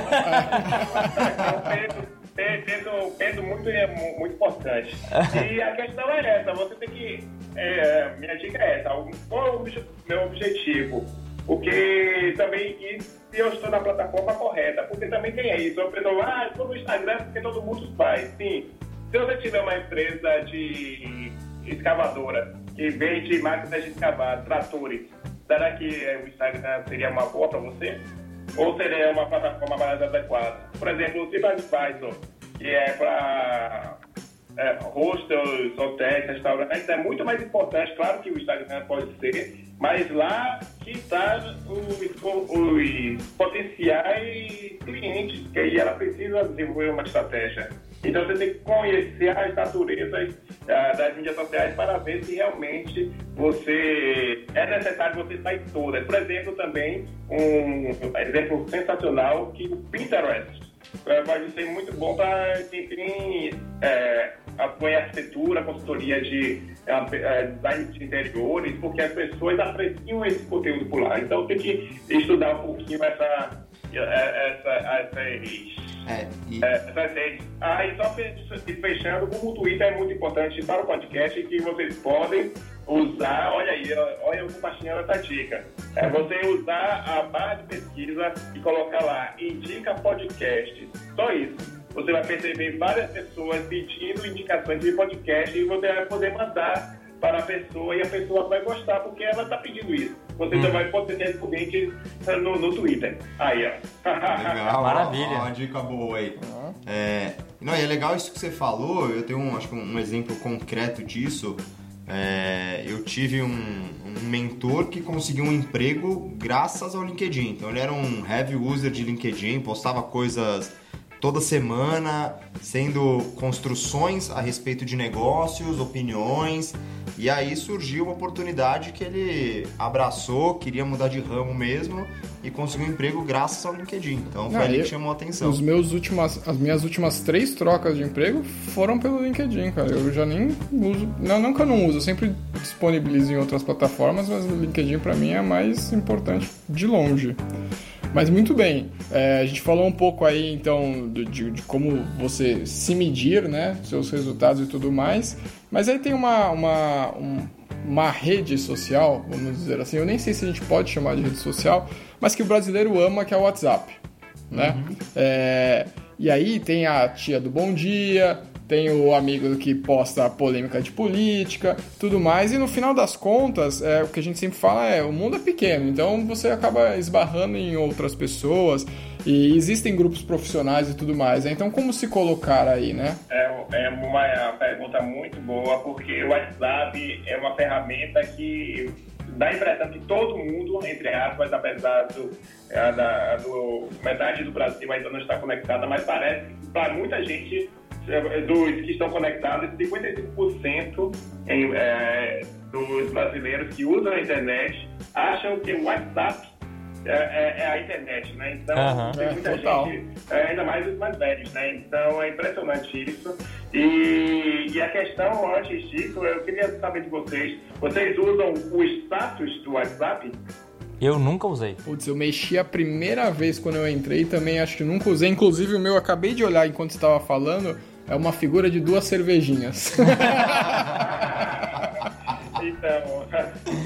peso, peso, muito, muito importante. E a questão é essa, você tem que. é, minha dica é essa, qual é o meu objetivo? Porque também e se eu estou na plataforma correta, porque também tem isso. A pessoa, ah, estou no Instagram porque todo mundo faz. Sim. Se você tiver uma empresa de escavadora que vende máquinas de escavar, tratores, será que eh, o Instagram seria uma boa para você? Ou seria uma plataforma mais adequada? Por exemplo, o TripAdvisor, que é para é, hostels, hotéis, restaurantes, é muito mais importante, claro que o Instagram pode ser, mas lá que está os, os potenciais clientes, que aí ela precisa desenvolver uma estratégia. Então você tem que conhecer as naturezas ah, das mídias sociais para ver se realmente você é necessário você em todas. Por exemplo, também um exemplo sensacional que o Pinterest é, pode ser muito bom para quem tem é, apoio à arquitetura, consultoria de é, design de interiores, porque as pessoas apreciam esse conteúdo por lá. Então tem que estudar um pouquinho essa, é, essa, essas, É, e, é. Ah, e só fe- fechando, o Twitter é muito importante para o podcast, que vocês podem usar, olha aí, olha eu compartilhando essa dica. É você usar a barra de pesquisa e colocar lá, indica podcast. Só isso. Você vai perceber várias pessoas pedindo indicações de podcast e você vai poder mandar para a pessoa e a pessoa vai gostar porque ela está pedindo isso. Você Hum. já vai poder ter clientes no, no Twitter. Aí, ó. Legal, Maravilha. ó, uma dica boa aí. É, não, e é legal isso que você falou, eu tenho um, acho que um, um exemplo concreto disso. É, eu tive um, um mentor que conseguiu um emprego graças ao LinkedIn. Então ele era um heavy user de LinkedIn, postava coisas toda semana, sendo construções a respeito de negócios, opiniões. E aí surgiu uma oportunidade que ele abraçou, queria mudar de ramo mesmo e conseguiu um emprego graças ao LinkedIn. Então foi Ah, ali que chamou a atenção. Os meus últimas, as minhas últimas três trocas de emprego foram pelo LinkedIn, cara. Eu já nem uso. Não, não que eu não uso, eu sempre disponibilizo em outras plataformas, mas o LinkedIn pra mim é a mais importante de longe. Mas muito bem, é, a gente falou um pouco aí então de, de como você se medir, né? Seus resultados e tudo mais. Mas aí tem uma, uma, um- uma rede social, vamos dizer assim, eu nem sei se a gente pode chamar de rede social, mas que o brasileiro ama, que é o WhatsApp né? É, e aí tem a tia do Bom Dia, tem o amigo que posta polêmica de política, tudo mais. E no final das contas, é, o que a gente sempre fala é, o mundo é pequeno, então você acaba esbarrando em outras pessoas e existem grupos profissionais e tudo mais. né? Então como se colocar aí, né? É, é uma pergunta muito boa, porque o WhatsApp é uma ferramenta que dá a impressão que todo mundo, entre aspas, apesar do, é, da, do metade do Brasil ainda não está conectada, mas parece para muita gente dos que estão conectados, 55% em, é, dos brasileiros que usam a internet acham que o WhatsApp é, é- é a internet, né? Então, Aham. tem É, muita total. gente, é, ainda mais os mais velhos, né? Então, é impressionante isso. E, e a questão, antes disso, eu queria saber de vocês, vocês usam o status do WhatsApp? Eu nunca usei. Putz, eu mexi a primeira vez quando eu entrei também, acho que nunca usei. Inclusive o meu, eu acabei de olhar enquanto estava falando, é uma figura de duas cervejinhas. Então,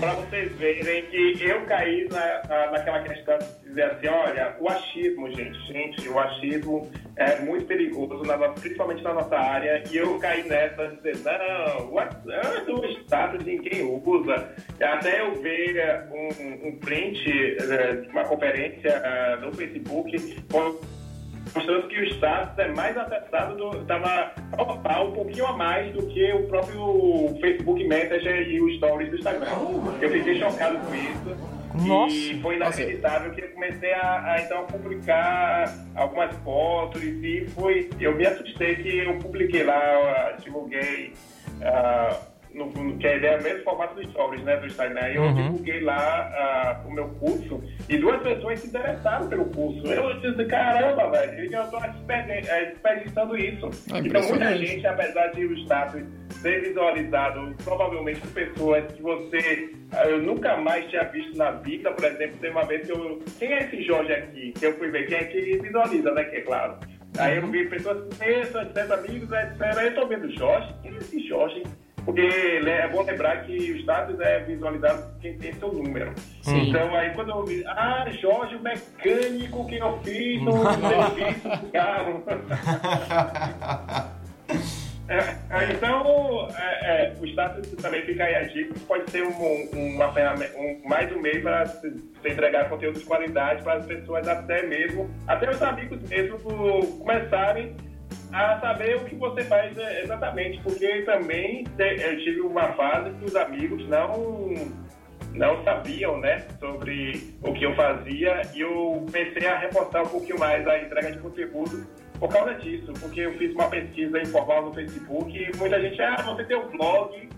para vocês verem que eu caí na, na- naquela questão de dizer assim, olha, o achismo, gente, gente, o achismo é muito perigoso, na principalmente na nossa área, e eu caí nessa de dizer, não, o WhatsApp, o status ninguém usa. Até eu ver eh, um, um print eh, de uma conferência eh, no Facebook, com mostrando que o status é mais acessado, estava um pouquinho a mais do que o próprio Facebook Messenger e os stories do Instagram. Eu fiquei chocado com isso. Nossa. E foi inacreditável que eu comecei a, a, então publicar algumas fotos e foi. Eu me assustei que eu publiquei lá, divulguei. Uh, no, no, que a ideia é o mesmo formato do stories, né, do Instagram. Eu uhum. divulguei lá uh, o meu curso e duas pessoas se interessaram pelo curso. Eu disse, caramba, velho, eu estou desperdiçando isso. É então, muita gente, apesar de o status ser visualizado provavelmente por pessoas que você uh, eu nunca mais tinha visto na vida, por exemplo, tem uma vez que eu. Quem é esse Jorge aqui? Que eu fui ver quem é que visualiza, né? Que é claro. Aí eu vi pessoas conheço, etc, amigos, etc. Aí eu tô vendo Jorge. Quem é esse Jorge? Porque é bom lembrar que o status é visualizado por quem tem seu número. Sim. Então, aí quando eu vi, ah, Jorge, o mecânico que eu fiz no serviço do carro. É, é, então, é, é, o status também fica aí a dica, pode ser um, uma ferramenta, um, mais um meio para se, se entregar conteúdo de qualidade para as pessoas, até mesmo, até os amigos mesmo, começarem a saber o que você faz é, exatamente, porque também eu tive uma fase que os amigos não não sabiam, né, sobre o que eu fazia e eu comecei a reforçar um pouquinho mais a entrega de conteúdo por causa disso, porque eu fiz uma pesquisa informal no Facebook e muita gente, ah, você tem um blog,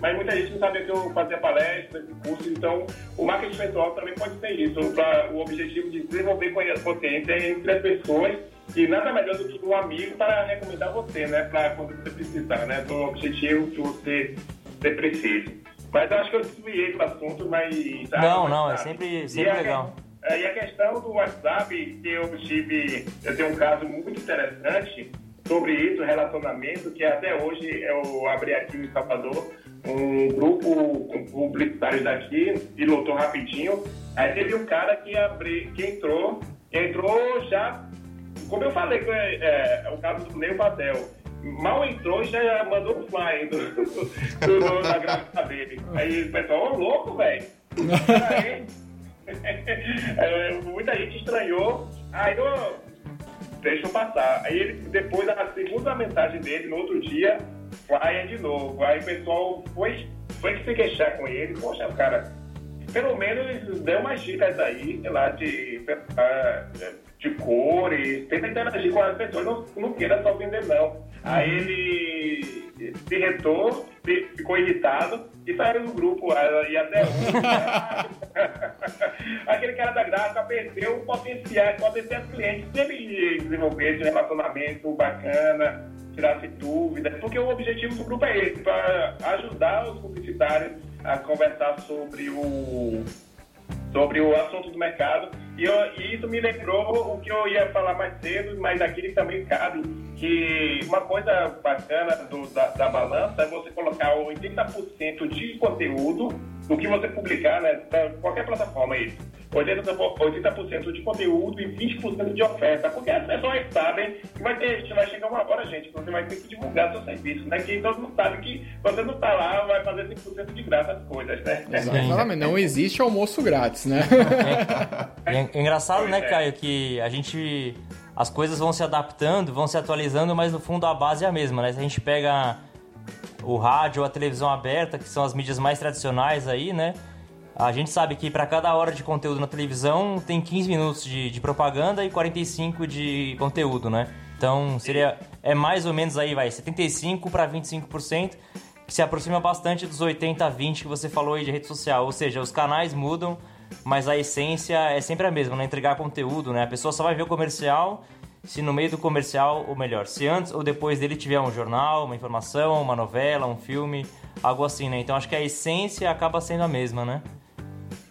mas muita gente não sabia que eu fazia palestra, curso, então o marketing pessoal também pode ser isso, pra, o objetivo de desenvolver consciência entre as pessoas e nada melhor do que um amigo para recomendar você, né? Para quando você precisar, né? Do objetivo que você, você precise. Mas eu acho que eu desviei do assunto, mas... Não, não, é sempre, sempre e legal. A, e a questão do WhatsApp, que eu tive... Eu tenho um caso muito interessante sobre isso, relacionamento, que até hoje eu abri aqui em Salvador um grupo com publicitários daqui e lotou rapidinho. Aí teve um cara que, abri, que entrou, entrou já como eu falei, é, é o caso do Ney Patel. Mal entrou e já mandou o fly do, do, do, da gráfica dele. Aí o pessoal, ô louco, velho. é, muita gente estranhou. Aí eu. Deixa eu passar. Aí ele, depois da segunda mensagem dele, no outro dia, fly de novo. Aí o pessoal foi, foi se queixar com ele. Poxa, cara, pelo menos deu umas dicas aí, sei lá, de. Uh, de cores, tenta interagir com as pessoas, não, não queira só vender não. Aí uhum. ele se retou, ficou irritado e saiu do grupo. E até hoje, aquele cara da gráfica perdeu o potencial, potencial cliente se ele desenvolvesse um relacionamento bacana, tirasse dúvidas, porque o objetivo do grupo é esse, para ajudar os publicitários a conversar sobre o sobre o assunto do mercado. E, eu, e, isso me lembrou o que eu ia falar mais cedo, mas aqui também cabe, que uma coisa bacana do, da, da, balança é você colocar 80% de conteúdo do que você publicar, né, qualquer plataforma aí. 80%, de conteúdo e 20% de oferta, porque as pessoas sabem que vai, ter, vai chegar uma hora, gente, que você vai ter que divulgar seu serviço, né? Que todo mundo sabe que você não está lá, vai fazer 100% de graça as coisas, né? Exatamente, não existe almoço grátis, né? É, é, é engraçado, né, é. Caio, que a gente... As coisas vão se adaptando, vão se atualizando, mas no fundo a base é a mesma, né? Se a gente pega o rádio a televisão aberta, que são as mídias mais tradicionais aí, né? A gente sabe que para cada hora de conteúdo na televisão tem 15 minutos de, de propaganda e 45 de conteúdo, né? Então seria é mais ou menos aí vai 75 para 25%, que se aproxima bastante dos 80 a 20 que você falou aí de rede social, ou seja, os canais mudam, mas a essência é sempre a mesma, né? Entregar conteúdo, né? A pessoa só vai ver o comercial se no meio do comercial, ou melhor, se antes ou depois dele tiver um jornal, uma informação, uma novela, um filme, algo assim, né? Então acho que a essência acaba sendo a mesma, né?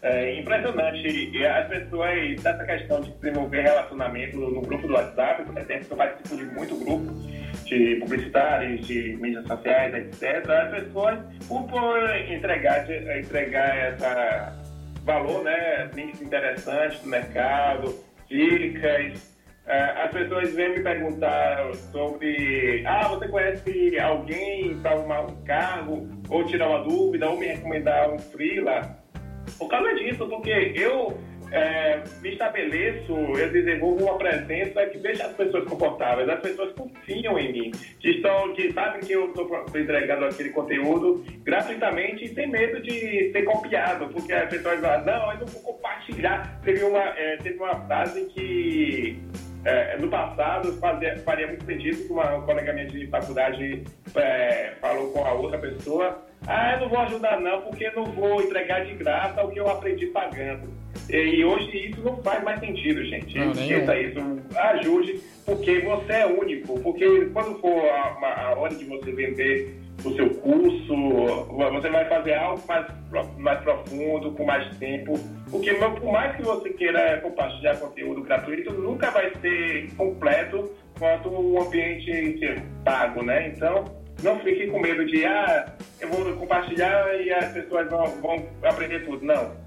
É impressionante. As pessoas, dessa questão de desenvolver relacionamento no grupo do WhatsApp, por exemplo, eu participo de muito grupo de publicitários, de mídias sociais, etc. As pessoas, por, entregar, entregar essa valor, né, links interessantes do mercado, dicas, as pessoas vêm me perguntar sobre, ah, você conhece alguém para arrumar um carro, ou tirar uma dúvida, ou me recomendar um freela? Por causa disso, porque eu é, me estabeleço, eu desenvolvo uma presença que deixa as pessoas confortáveis, as pessoas confiam em mim, que estão, que sabem que eu estou entregando aquele conteúdo gratuitamente e sem medo de ser copiado, porque as pessoas falam, não, eu não vou compartilhar. Teve uma, é, teve uma frase que é, no passado fazia, faria muito sentido que uma colega minha de faculdade é, falou com a outra pessoa, ah, eu não vou ajudar não, porque não vou entregar de graça o que eu aprendi pagando. E hoje isso não faz mais sentido, gente. Não, Esqueça isso. Ajude, porque você é único. Porque quando for a, a hora de você vender o seu curso, você vai fazer algo mais, mais profundo, com mais tempo. Porque por mais que você queira compartilhar conteúdo gratuito, nunca vai ser completo quanto o ambiente pago, né? Então, não fique com medo de, ah, eu vou compartilhar e as pessoas vão, vão aprender tudo. Não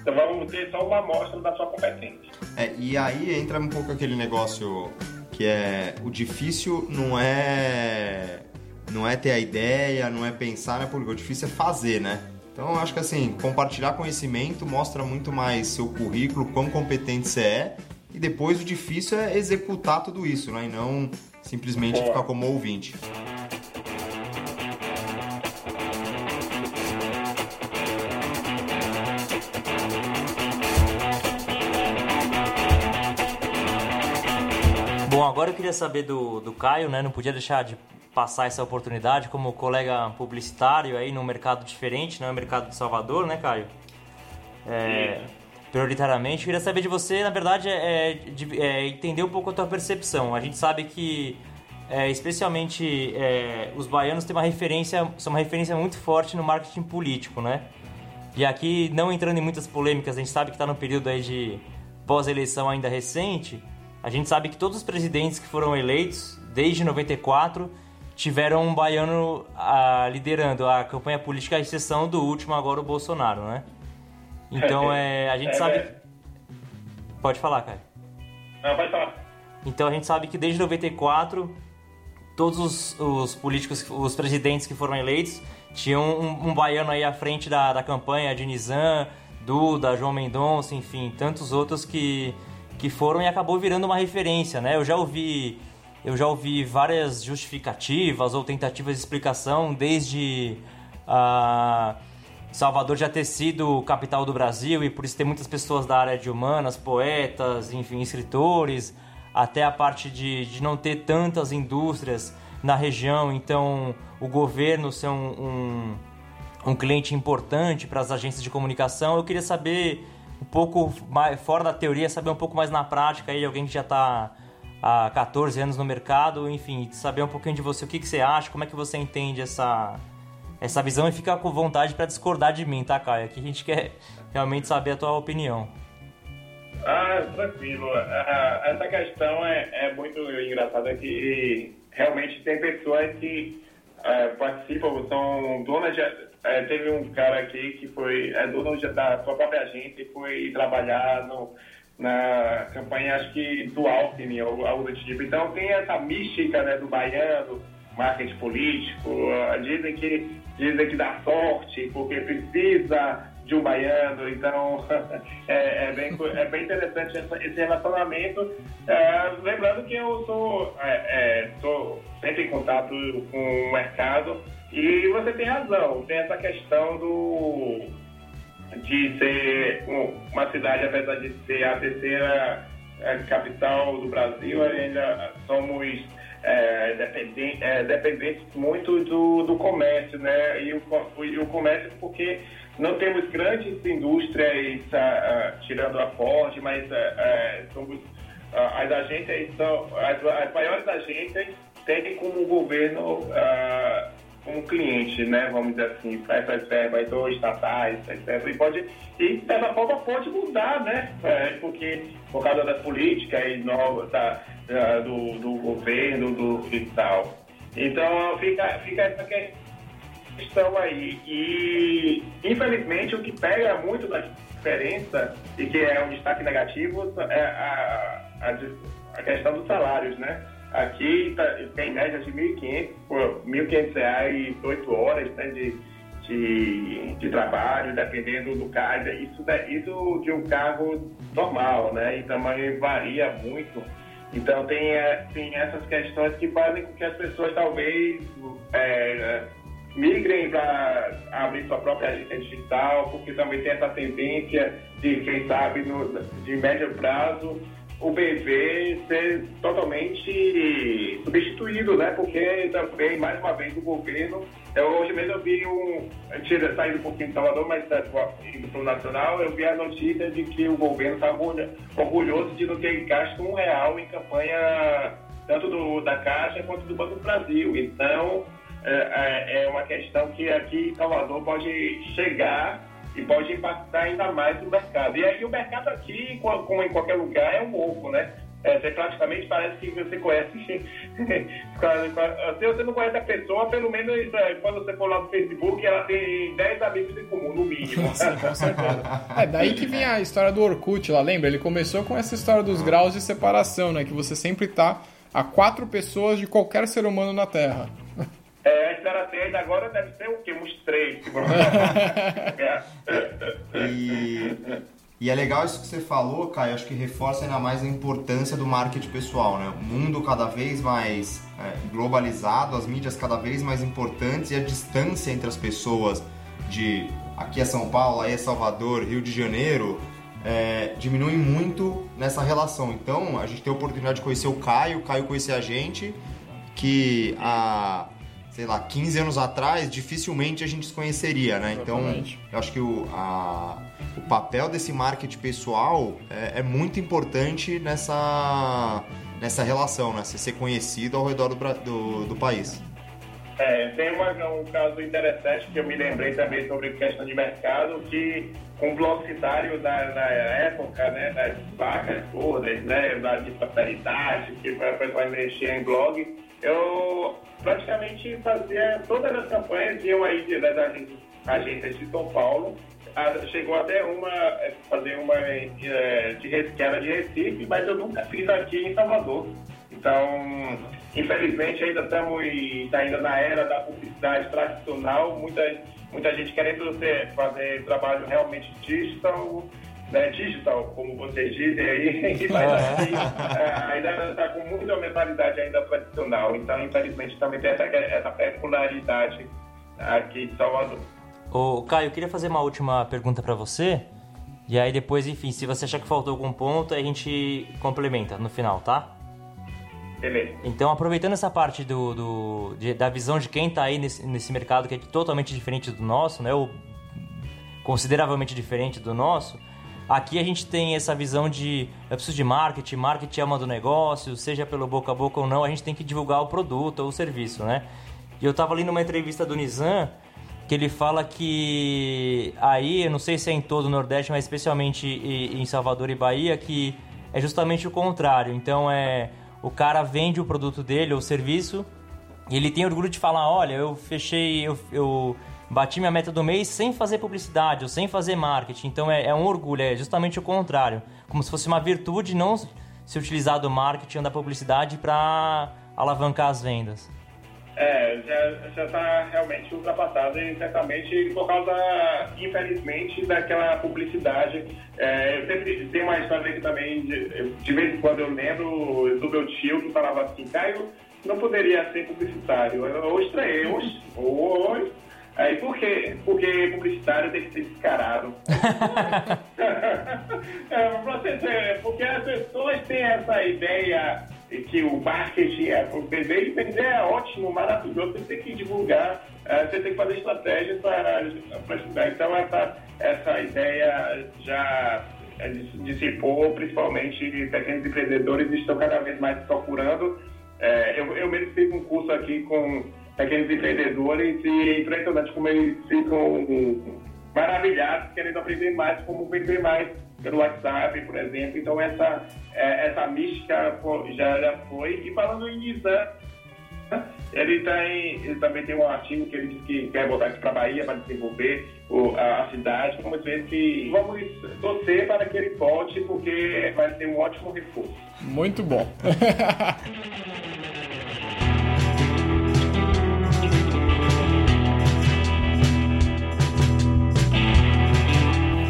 então vamos ter só uma amostra da sua competência. É, e aí entra um pouco aquele negócio que é o difícil não é não é ter a ideia, não é pensar, né? Porque o difícil é fazer, né? Então eu acho que assim, compartilhar conhecimento mostra muito mais seu currículo, quão competente você é, e depois o difícil é executar tudo isso, né? E não simplesmente ficar como ouvinte. Bom, agora eu queria saber do, do Caio, né? Não podia deixar de passar essa oportunidade como colega publicitário aí num mercado diferente, né? O mercado de Salvador, né, Caio? É, prioritariamente, eu queria saber de você, na verdade, é, de, é, entender um pouco a tua percepção. A gente sabe que, é, especialmente, é, os baianos têm uma referência, são uma referência muito forte no marketing político, né? E aqui, não entrando em muitas polêmicas, a gente sabe que está no período aí de pós-eleição ainda recente, a gente sabe que todos os presidentes que foram eleitos desde 94 tiveram um baiano ah, liderando a campanha política, à exceção do último agora o Bolsonaro, né? Então é, a gente É, sabe. é. Pode falar, cara. Não, pode falar. Então a gente sabe que desde 94 todos os, os políticos, os presidentes que foram eleitos tinham um, um baiano aí à frente da, da campanha, de Nizam, Duda, João Mendonça, enfim, tantos outros que, que foram e acabou virando uma referência, né? Eu já ouvi eu já ouvi várias justificativas ou tentativas de explicação desde a Salvador já ter sido capital do Brasil e por isso ter muitas pessoas da área de humanas, poetas, enfim, escritores, até a parte de, de não ter tantas indústrias na região, então o governo ser um, um, um cliente importante para as agências de comunicação. Eu queria saber um pouco mais, fora da teoria, saber um pouco mais na prática aí, alguém que já está há 14 anos no mercado, enfim, saber um pouquinho de você, o que, que você acha, como é que você entende essa, essa visão e fica com vontade para discordar de mim, tá, Caio? Aqui a gente quer realmente saber a tua opinião. Ah, tranquilo. Ah, essa questão é, é muito engraçada que realmente tem pessoas que ah, participam, são donas de... eh, teve um cara aqui que foi é dono da sua própria agência e foi trabalhar no, na campanha, acho que do Alckmin ou algo do tipo. Então tem essa mística né, do baiano, marketing político, ah, dizem que, dizem que dá sorte porque precisa de um baiano, então é, é bem, é bem interessante essa- esse relacionamento. É, lembrando que eu sou, é, é, sou sempre em contato com o mercado e você tem razão, tem essa questão do de ser um- uma cidade, apesar de ser a terceira eh, capital do Brasil, ainda somos eh, dependen- eh, dependentes muito do, do comércio, né? E o, o comércio porque não temos grandes indústrias, tirando a Ford, mas somos, as agências são, as, as maiores agências têm como governo como cliente, né? Vamos dizer assim, essas verbas ou estatais, etc. E pode, e dessa forma pode mudar, né? É, porque por causa das políticas novas da, da- do, do governo do, e tal. Então fica, fica essa questão aí. E infelizmente o que pega muito da diferença e que é um destaque negativo é a, a, a questão dos salários, né? Aqui tá, tem média de 1.500 por 1.500 reais, 8 horas né, de, de, de trabalho, dependendo do cargo, isso, isso de um cargo normal, né? E também varia muito. Então tem, é, tem essas questões que fazem com que as pessoas talvez é, migrem para abrir sua própria agência digital, porque também tem essa tendência de, quem sabe, no, de médio prazo, o BV ser totalmente substituído, né? Porque também, mais uma vez, o governo. Eu, hoje mesmo eu vi um. Eu saindo um pouquinho de Salvador, mas indo para o Nacional, eu vi a notícia de que o governo está orgulhoso de não ter gasto um real em campanha tanto do, da Caixa quanto do Banco do Brasil. Então, é, é, é uma questão que aqui em Salvador pode chegar e pode impactar ainda mais no mercado. E aí o mercado aqui, como em qualquer lugar, é um ovo, né? É, você praticamente parece que você conhece. Se você não conhece a pessoa, pelo menos é, quando você for lá no Facebook, ela tem 10 amigos em comum, no mínimo. Sim, com certeza. É daí que vem a história do Orkut lá, lembra? Ele começou com essa história dos graus de separação, né? Que você sempre tá a quatro pessoas de qualquer ser humano na Terra. É, antes era três, agora deve ser o quê? Uns três. e, e é legal isso que você falou, Caio. Acho que reforça ainda mais a importância do marketing pessoal, né? O mundo cada vez mais é, globalizado, as mídias cada vez mais importantes e a distância entre as pessoas de aqui é São Paulo, aí é Salvador, Rio de Janeiro, é, diminui muito nessa relação. Então, a gente tem a oportunidade de conhecer o Caio, o Caio conhecer a gente, que a sei lá, 15 anos atrás, dificilmente a gente se conheceria, né? Então, Exatamente. Então, eu acho que o, a, o papel desse marketing pessoal é, é, muito importante nessa, nessa relação, né? Você ser conhecido ao redor do, do, do país. É, tem uma, um caso interessante que eu me lembrei também sobre questão de mercado, que um publicitário da, da época, né, das vacas todas, né, da de prosperidade, que a pessoa mexer em blog, eu praticamente fazia todas as campanhas, eu aí das agências de São Paulo, chegou até uma, é, fazer uma é, de, que era de Recife, mas eu nunca fiz aqui em Salvador. Então, infelizmente, ainda estamos tá ainda na era da publicidade tradicional, muita, muita gente querendo fazer trabalho realmente digital, né, digital, como vocês dizem aí, mas assim, ainda está com muita mentalidade ainda tradicional. Então, infelizmente, também tem essa, essa peculiaridade aqui de Salvador. Ô, Caio, eu queria fazer uma última pergunta para você. E aí depois, enfim, se você achar que faltou algum ponto, a gente complementa no final, tá? Beleza. Então, aproveitando essa parte do, do de, da visão de quem está aí nesse, nesse mercado que é totalmente diferente do nosso, né? Ou consideravelmente diferente do nosso, Aqui a gente tem essa visão de eu preciso de marketing, marketing é uma do negócio, seja pelo boca a boca ou não, a gente tem que divulgar o produto ou o serviço, né? E eu estava lendo uma entrevista do Nizam que ele fala que aí, eu não sei se é em todo o Nordeste, mas especialmente em Salvador e Bahia, que é justamente o contrário. Então é o cara vende o produto dele ou o serviço e ele tem orgulho de falar, olha, eu fechei, eu, eu bati minha meta do mês sem fazer publicidade ou sem fazer marketing. Então é, é um orgulho, é justamente o contrário. Como se fosse uma virtude não se utilizar do marketing ou da publicidade para alavancar as vendas. É, já está realmente ultrapassado e certamente por causa, infelizmente, daquela publicidade. É, eu sempre tenho uma história que também, de, de vez em quando eu lembro do meu tio que falava assim, Caio, não poderia ser publicitário. Eu estranhei, hoje, hoje Aí por quê? Porque publicitário tem que ser descarado. é, porque as pessoas têm essa ideia que o marketing é vender e vender é ótimo, maravilhoso, você tem que divulgar, é, você tem que fazer estratégias para estudar. Então essa, essa ideia já dissipou, principalmente pequenos empreendedores estão cada vez mais procurando. É, eu, eu mesmo fiz um curso aqui com pequenos empreendedores e impressionante como eles ficam maravilhados, querendo aprender mais, como vender mais pelo WhatsApp, por exemplo. Então, essa, é, essa mística já, já foi. E falando em Nizam, ele, tem, ele também tem um artigo que ele diz que quer voltar para a Bahia para desenvolver o, a, a, cidade. Vamos ver que vamos torcer para que ele volte, porque vai ser um ótimo reforço. Muito bom.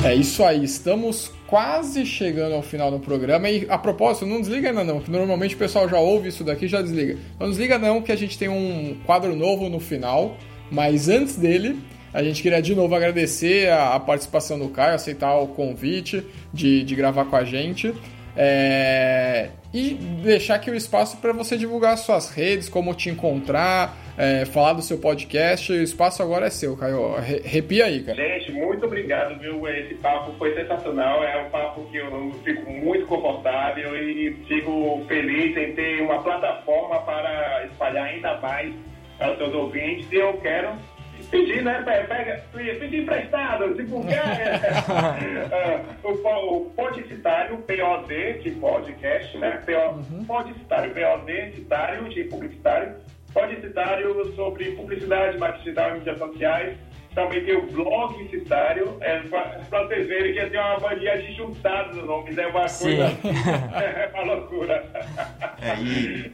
É isso aí, estamos quase chegando ao final do programa. E a propósito, não desliga ainda não, que normalmente o pessoal já ouve isso daqui e já desliga. Não desliga não, que a gente tem um quadro novo no final, mas antes dele, a gente queria de novo agradecer a, a participação do Caio, aceitar o convite de, de gravar com a gente. É, e deixar aqui o espaço para você divulgar suas redes, como te encontrar, é, falar do seu podcast. O espaço agora é seu, Caio. Arrepia aí, cara. Gente, muito obrigado, viu? Esse papo foi sensacional. É um papo que eu fico muito confortável e fico feliz em ter uma plataforma para espalhar ainda mais aos seus ouvintes. E eu quero pedir, né? Pega, pedir emprestado, divulgar uh, o, o Podicitário, POD, de podcast, né? PO, uhum. Podicitário, POD, citário, de publicitário. Podicitário sobre publicidade, marketing digital e mídias sociais. Também tem o blog citário, é, para vocês verem que tem uma mania de juntados os nomes, é uma Sim. coisa, é uma loucura. É,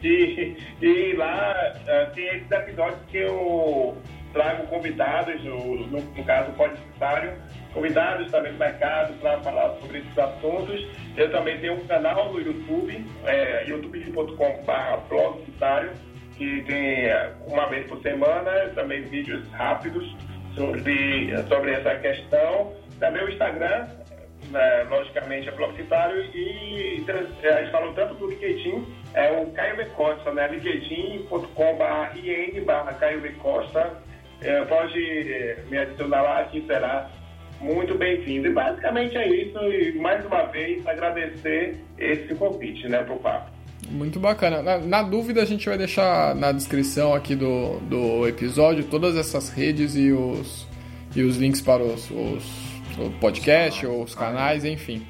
e... e, lá uh, tem esses episódios que eu trago convidados, no, no, no caso publicitário, convidados também do mercado para falar sobre esses assuntos. Eu também tenho um canal no YouTube, é, youtube.com.br publicitário, que tem é, uma vez por semana também vídeos rápidos sobre, sobre essa questão. Também o Instagram, né, logicamente, é publicitário e a gente falou tanto do LinkedIn, é o Caio. Costa, né? linkedin.com.br Caio. Costa é, pode me adicionar lá que será muito bem-vindo. E basicamente é isso. E mais uma vez agradecer esse convite, né, pro papo. Muito bacana. Na, na, dúvida, a gente vai deixar na descrição aqui do, do episódio todas essas redes e os, e os links para os, os o podcast, os canais, enfim.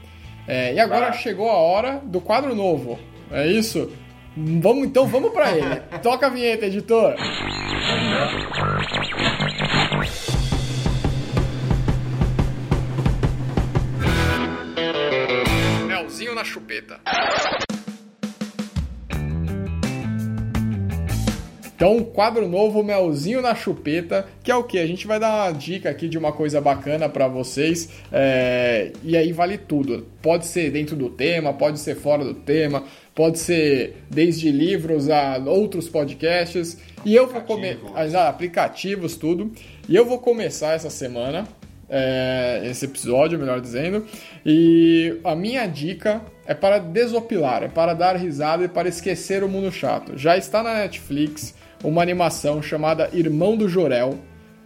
É, e agora chegou a hora do quadro novo. É isso? Vamos então, vamos para ele. Toca a vinheta, editor. Melzinho na chupeta. Então, quadro novo, Melzinho na Chupeta, que é o que? A gente vai dar uma dica aqui de uma coisa bacana para vocês, é... e aí vale tudo. Pode ser dentro do tema, pode ser fora do tema, pode ser desde livros a outros podcasts. E eu vou começar. aplicativos, tudo. E eu vou começar essa semana. É, esse episódio, melhor dizendo. E a minha dica é para desopilar, é para dar risada e para esquecer o mundo chato. Já está na Netflix uma animação chamada Irmão do Jorel.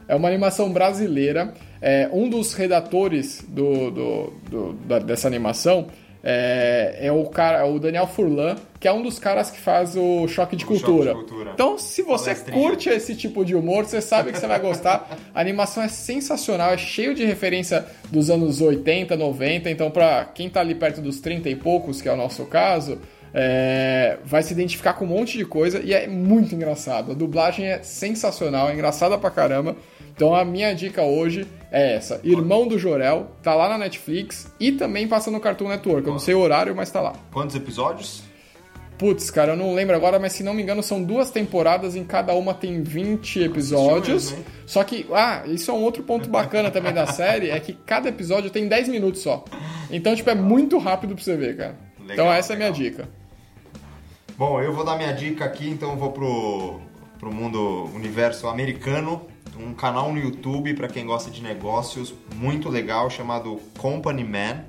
É uma animação brasileira. É, um dos redatores do, do, do da, dessa animação é, é, o cara, o Daniel Furlan, que é um dos caras que faz o Choque de, o cultura. Choque de cultura. Então, se você curte esse tipo de humor, você sabe que você vai gostar. A animação é sensacional, é cheio de referência dos anos 80, 90. Então, para quem tá ali perto dos 30 e poucos, que é o nosso caso, é, vai se identificar com um monte de coisa e é muito engraçado. A dublagem é sensacional, é engraçada pra caramba. Então a minha dica hoje é essa. Irmão do Jorel, tá lá na Netflix e também passa no Cartoon Network. Eu não sei o horário, mas tá lá. Quantos episódios? Putz, cara, eu não lembro agora, mas se não me engano são duas temporadas, em cada uma tem 20 episódios. Mesmo, só que, ah, isso é um outro ponto bacana também da série, é que cada episódio tem 10 minutos só. Então, tipo, é muito rápido pra você ver, cara. Legal, então essa legal. é a minha dica. Bom, eu vou dar minha dica aqui, então eu vou pro, pro mundo universo americano um canal no YouTube para quem gosta de negócios muito legal chamado Company Man.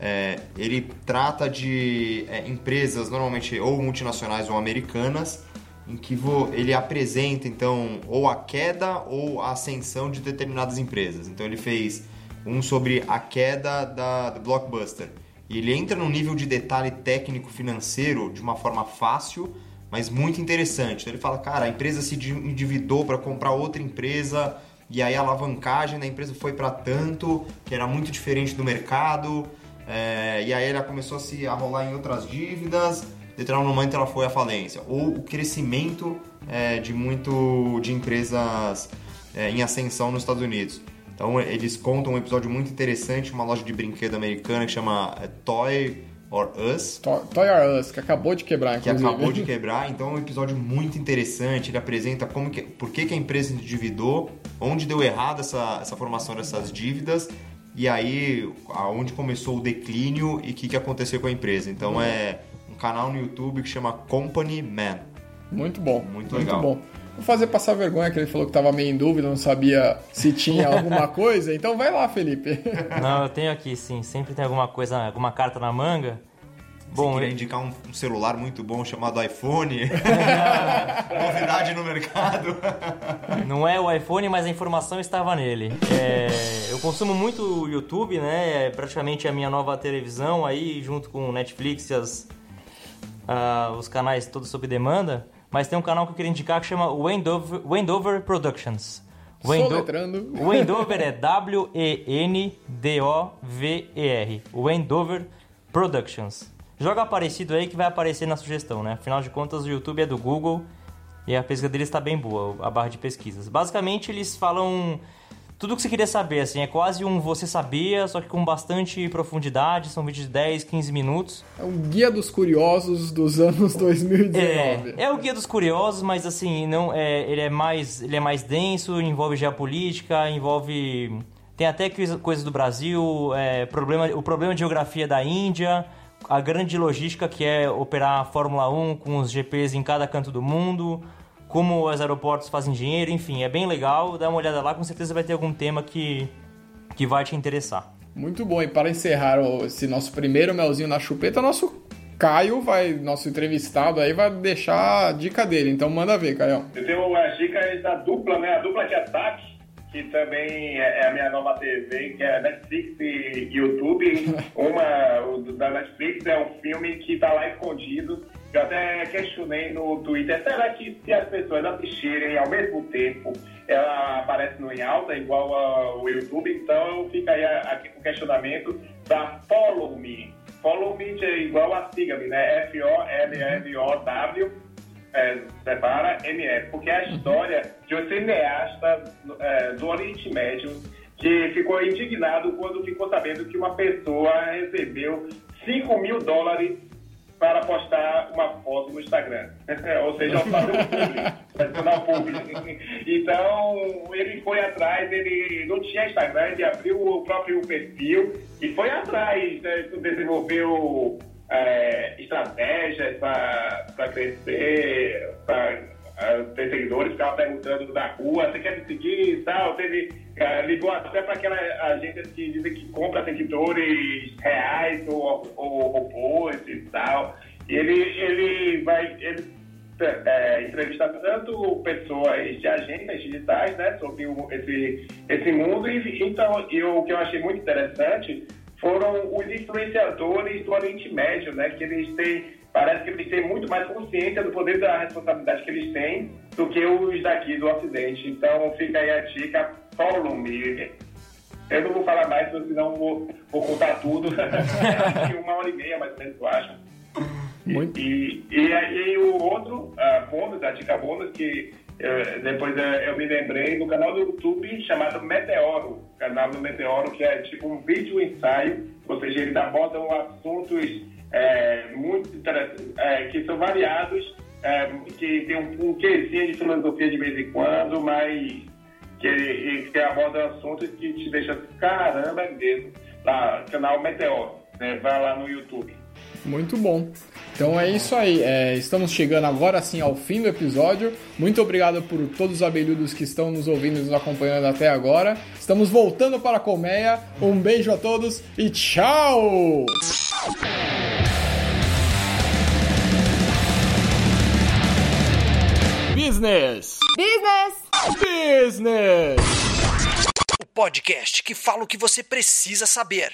É, ele trata de é, empresas normalmente ou multinacionais ou americanas em que ele apresenta então ou a queda ou a ascensão de determinadas empresas. Então ele fez um sobre a queda da, do Blockbuster. Ele entra num nível de detalhe técnico financeiro de uma forma fácil mas muito interessante. Então ele fala, cara, a empresa se endividou para comprar outra empresa e aí a alavancagem da empresa foi para tanto, que era muito diferente do mercado, é, e aí ela começou a se arrolar em outras dívidas, determinado momento ela foi à falência. Ou o crescimento é, de muito de empresas é, em ascensão nos Estados Unidos. Então eles contam um episódio muito interessante, uma loja de brinquedo americana que chama é, Toy or Us. Toy or Us, que acabou de quebrar, inclusive. Que acabou de quebrar, então é um episódio muito interessante. Ele apresenta como que, por que, que a empresa endividou, onde deu errado essa, essa formação dessas dívidas e aí aonde começou o declínio e o que, que aconteceu com a empresa. Então é um canal no YouTube que chama Company Man. Muito bom. Muito legal. bom. Vou fazer passar vergonha que ele falou que estava meio em dúvida, não sabia se tinha alguma coisa. Então vai lá, Felipe. Não, eu tenho aqui sim. Sempre tem alguma coisa, alguma carta na manga. Você Bom, queria eu- indicar um, um celular muito bom chamado iPhone? Novidade no mercado. Não é o iPhone, mas a informação estava nele. É, eu consumo muito o YouTube, né? É praticamente a minha nova televisão aí, junto com o Netflix e as, ah, os canais todos sob demanda. Mas tem um canal que eu queria indicar que chama Wendover, Wendover Productions. Wendo-. Wendover é W-E-N-D-O-V-E-R. Wendover Productions. Joga parecido aí que vai aparecer na sugestão, né? Afinal de contas, o YouTube é do Google e a pesquisa deles está bem boa, a barra de pesquisas. Basicamente, eles falam tudo que você queria saber, assim. É quase um Você Sabia, só que com bastante profundidade. São vídeos de 10, 15 minutos. É um guia dos curiosos dos anos 2019. É, é o guia dos curiosos, mas assim, não é, ele é mais ele é mais denso, envolve geopolítica, envolve tem até coisa- coisas do Brasil, é, problema, o problema de geografia da Índia, a grande logística que é operar a Fórmula 1 com os GPs em cada canto do mundo, como os aeroportos fazem dinheiro, enfim, é bem legal, dá uma olhada lá, com certeza vai ter algum tema que, que vai te interessar. Muito bom. E para encerrar o- esse nosso primeiro melzinho na chupeta, nosso Caio vai, nosso entrevistado aí, vai deixar a dica dele. Então manda ver, Caio. Eu tenho as dicas da dupla, né? A dupla de ataque, que também é é a minha nova TV, que é Netflix e YouTube. Uma o da Netflix é um filme que tá lá escondido. Eu até questionei no Twitter, será que se as pessoas assistirem ao mesmo tempo, ela aparece no em alta, igual ao YouTube? Então fica aí aqui o questionamento da Follow Me. Follow Me é igual a siga-me, né? F-O-L-L-O-W é, separa MF, porque é a história de um cineasta é, do Oriente Médio que ficou indignado quando ficou sabendo que uma pessoa recebeu 5 mil dólares foto no Instagram. Ou seja, fazer um público, público. Então, ele foi atrás, ele não tinha Instagram, ele abriu o próprio perfil e foi atrás, né, desenvolveu é, estratégias para crescer, para ter seguidores, ficava perguntando na rua, você quer me seguir e tal, teve, eh, ligou até para aquela agência que dizem que compra seguidores reais ou, ou robôs e tal. Ele, ele vai, ele é, entrevista tanto pessoas de agências digitais, né, sobre o- esse, esse mundo, e então, e o que eu achei muito interessante foram os influenciadores do Oriente Médio, né, que eles têm, parece que eles têm muito mais consciência do poder da responsabilidade que eles têm do que os daqui do Ocidente. Então fica aí a dica, follow me. Eu não vou falar mais, senão vou, vou contar tudo. Uma hora e meia, mais ou menos, eu acho. Muito. E, e, aí o outro ah, bônus, a dica bônus, que eh, depois eh, eu me lembrei do canal do YouTube chamado Meteoro. Canal do Meteoro, que é tipo um vídeo ensaio, ou seja, eles abordam assuntos eh, muito eh, que são variados, eh, que tem um, um quezinho de filosofia de vez em quando, mas que, e que aborda assuntos que te deixam caramba é mesmo. Lá, canal Meteoro, né? vai lá no YouTube. Muito bom. Então é isso aí. É, estamos chegando agora sim ao fim do episódio. Muito obrigado por todos os abelhudos que estão nos ouvindo e nos acompanhando até agora. Estamos voltando para a colmeia. Um beijo a todos e tchau! Business! Business! Business! O podcast que fala o que você precisa saber.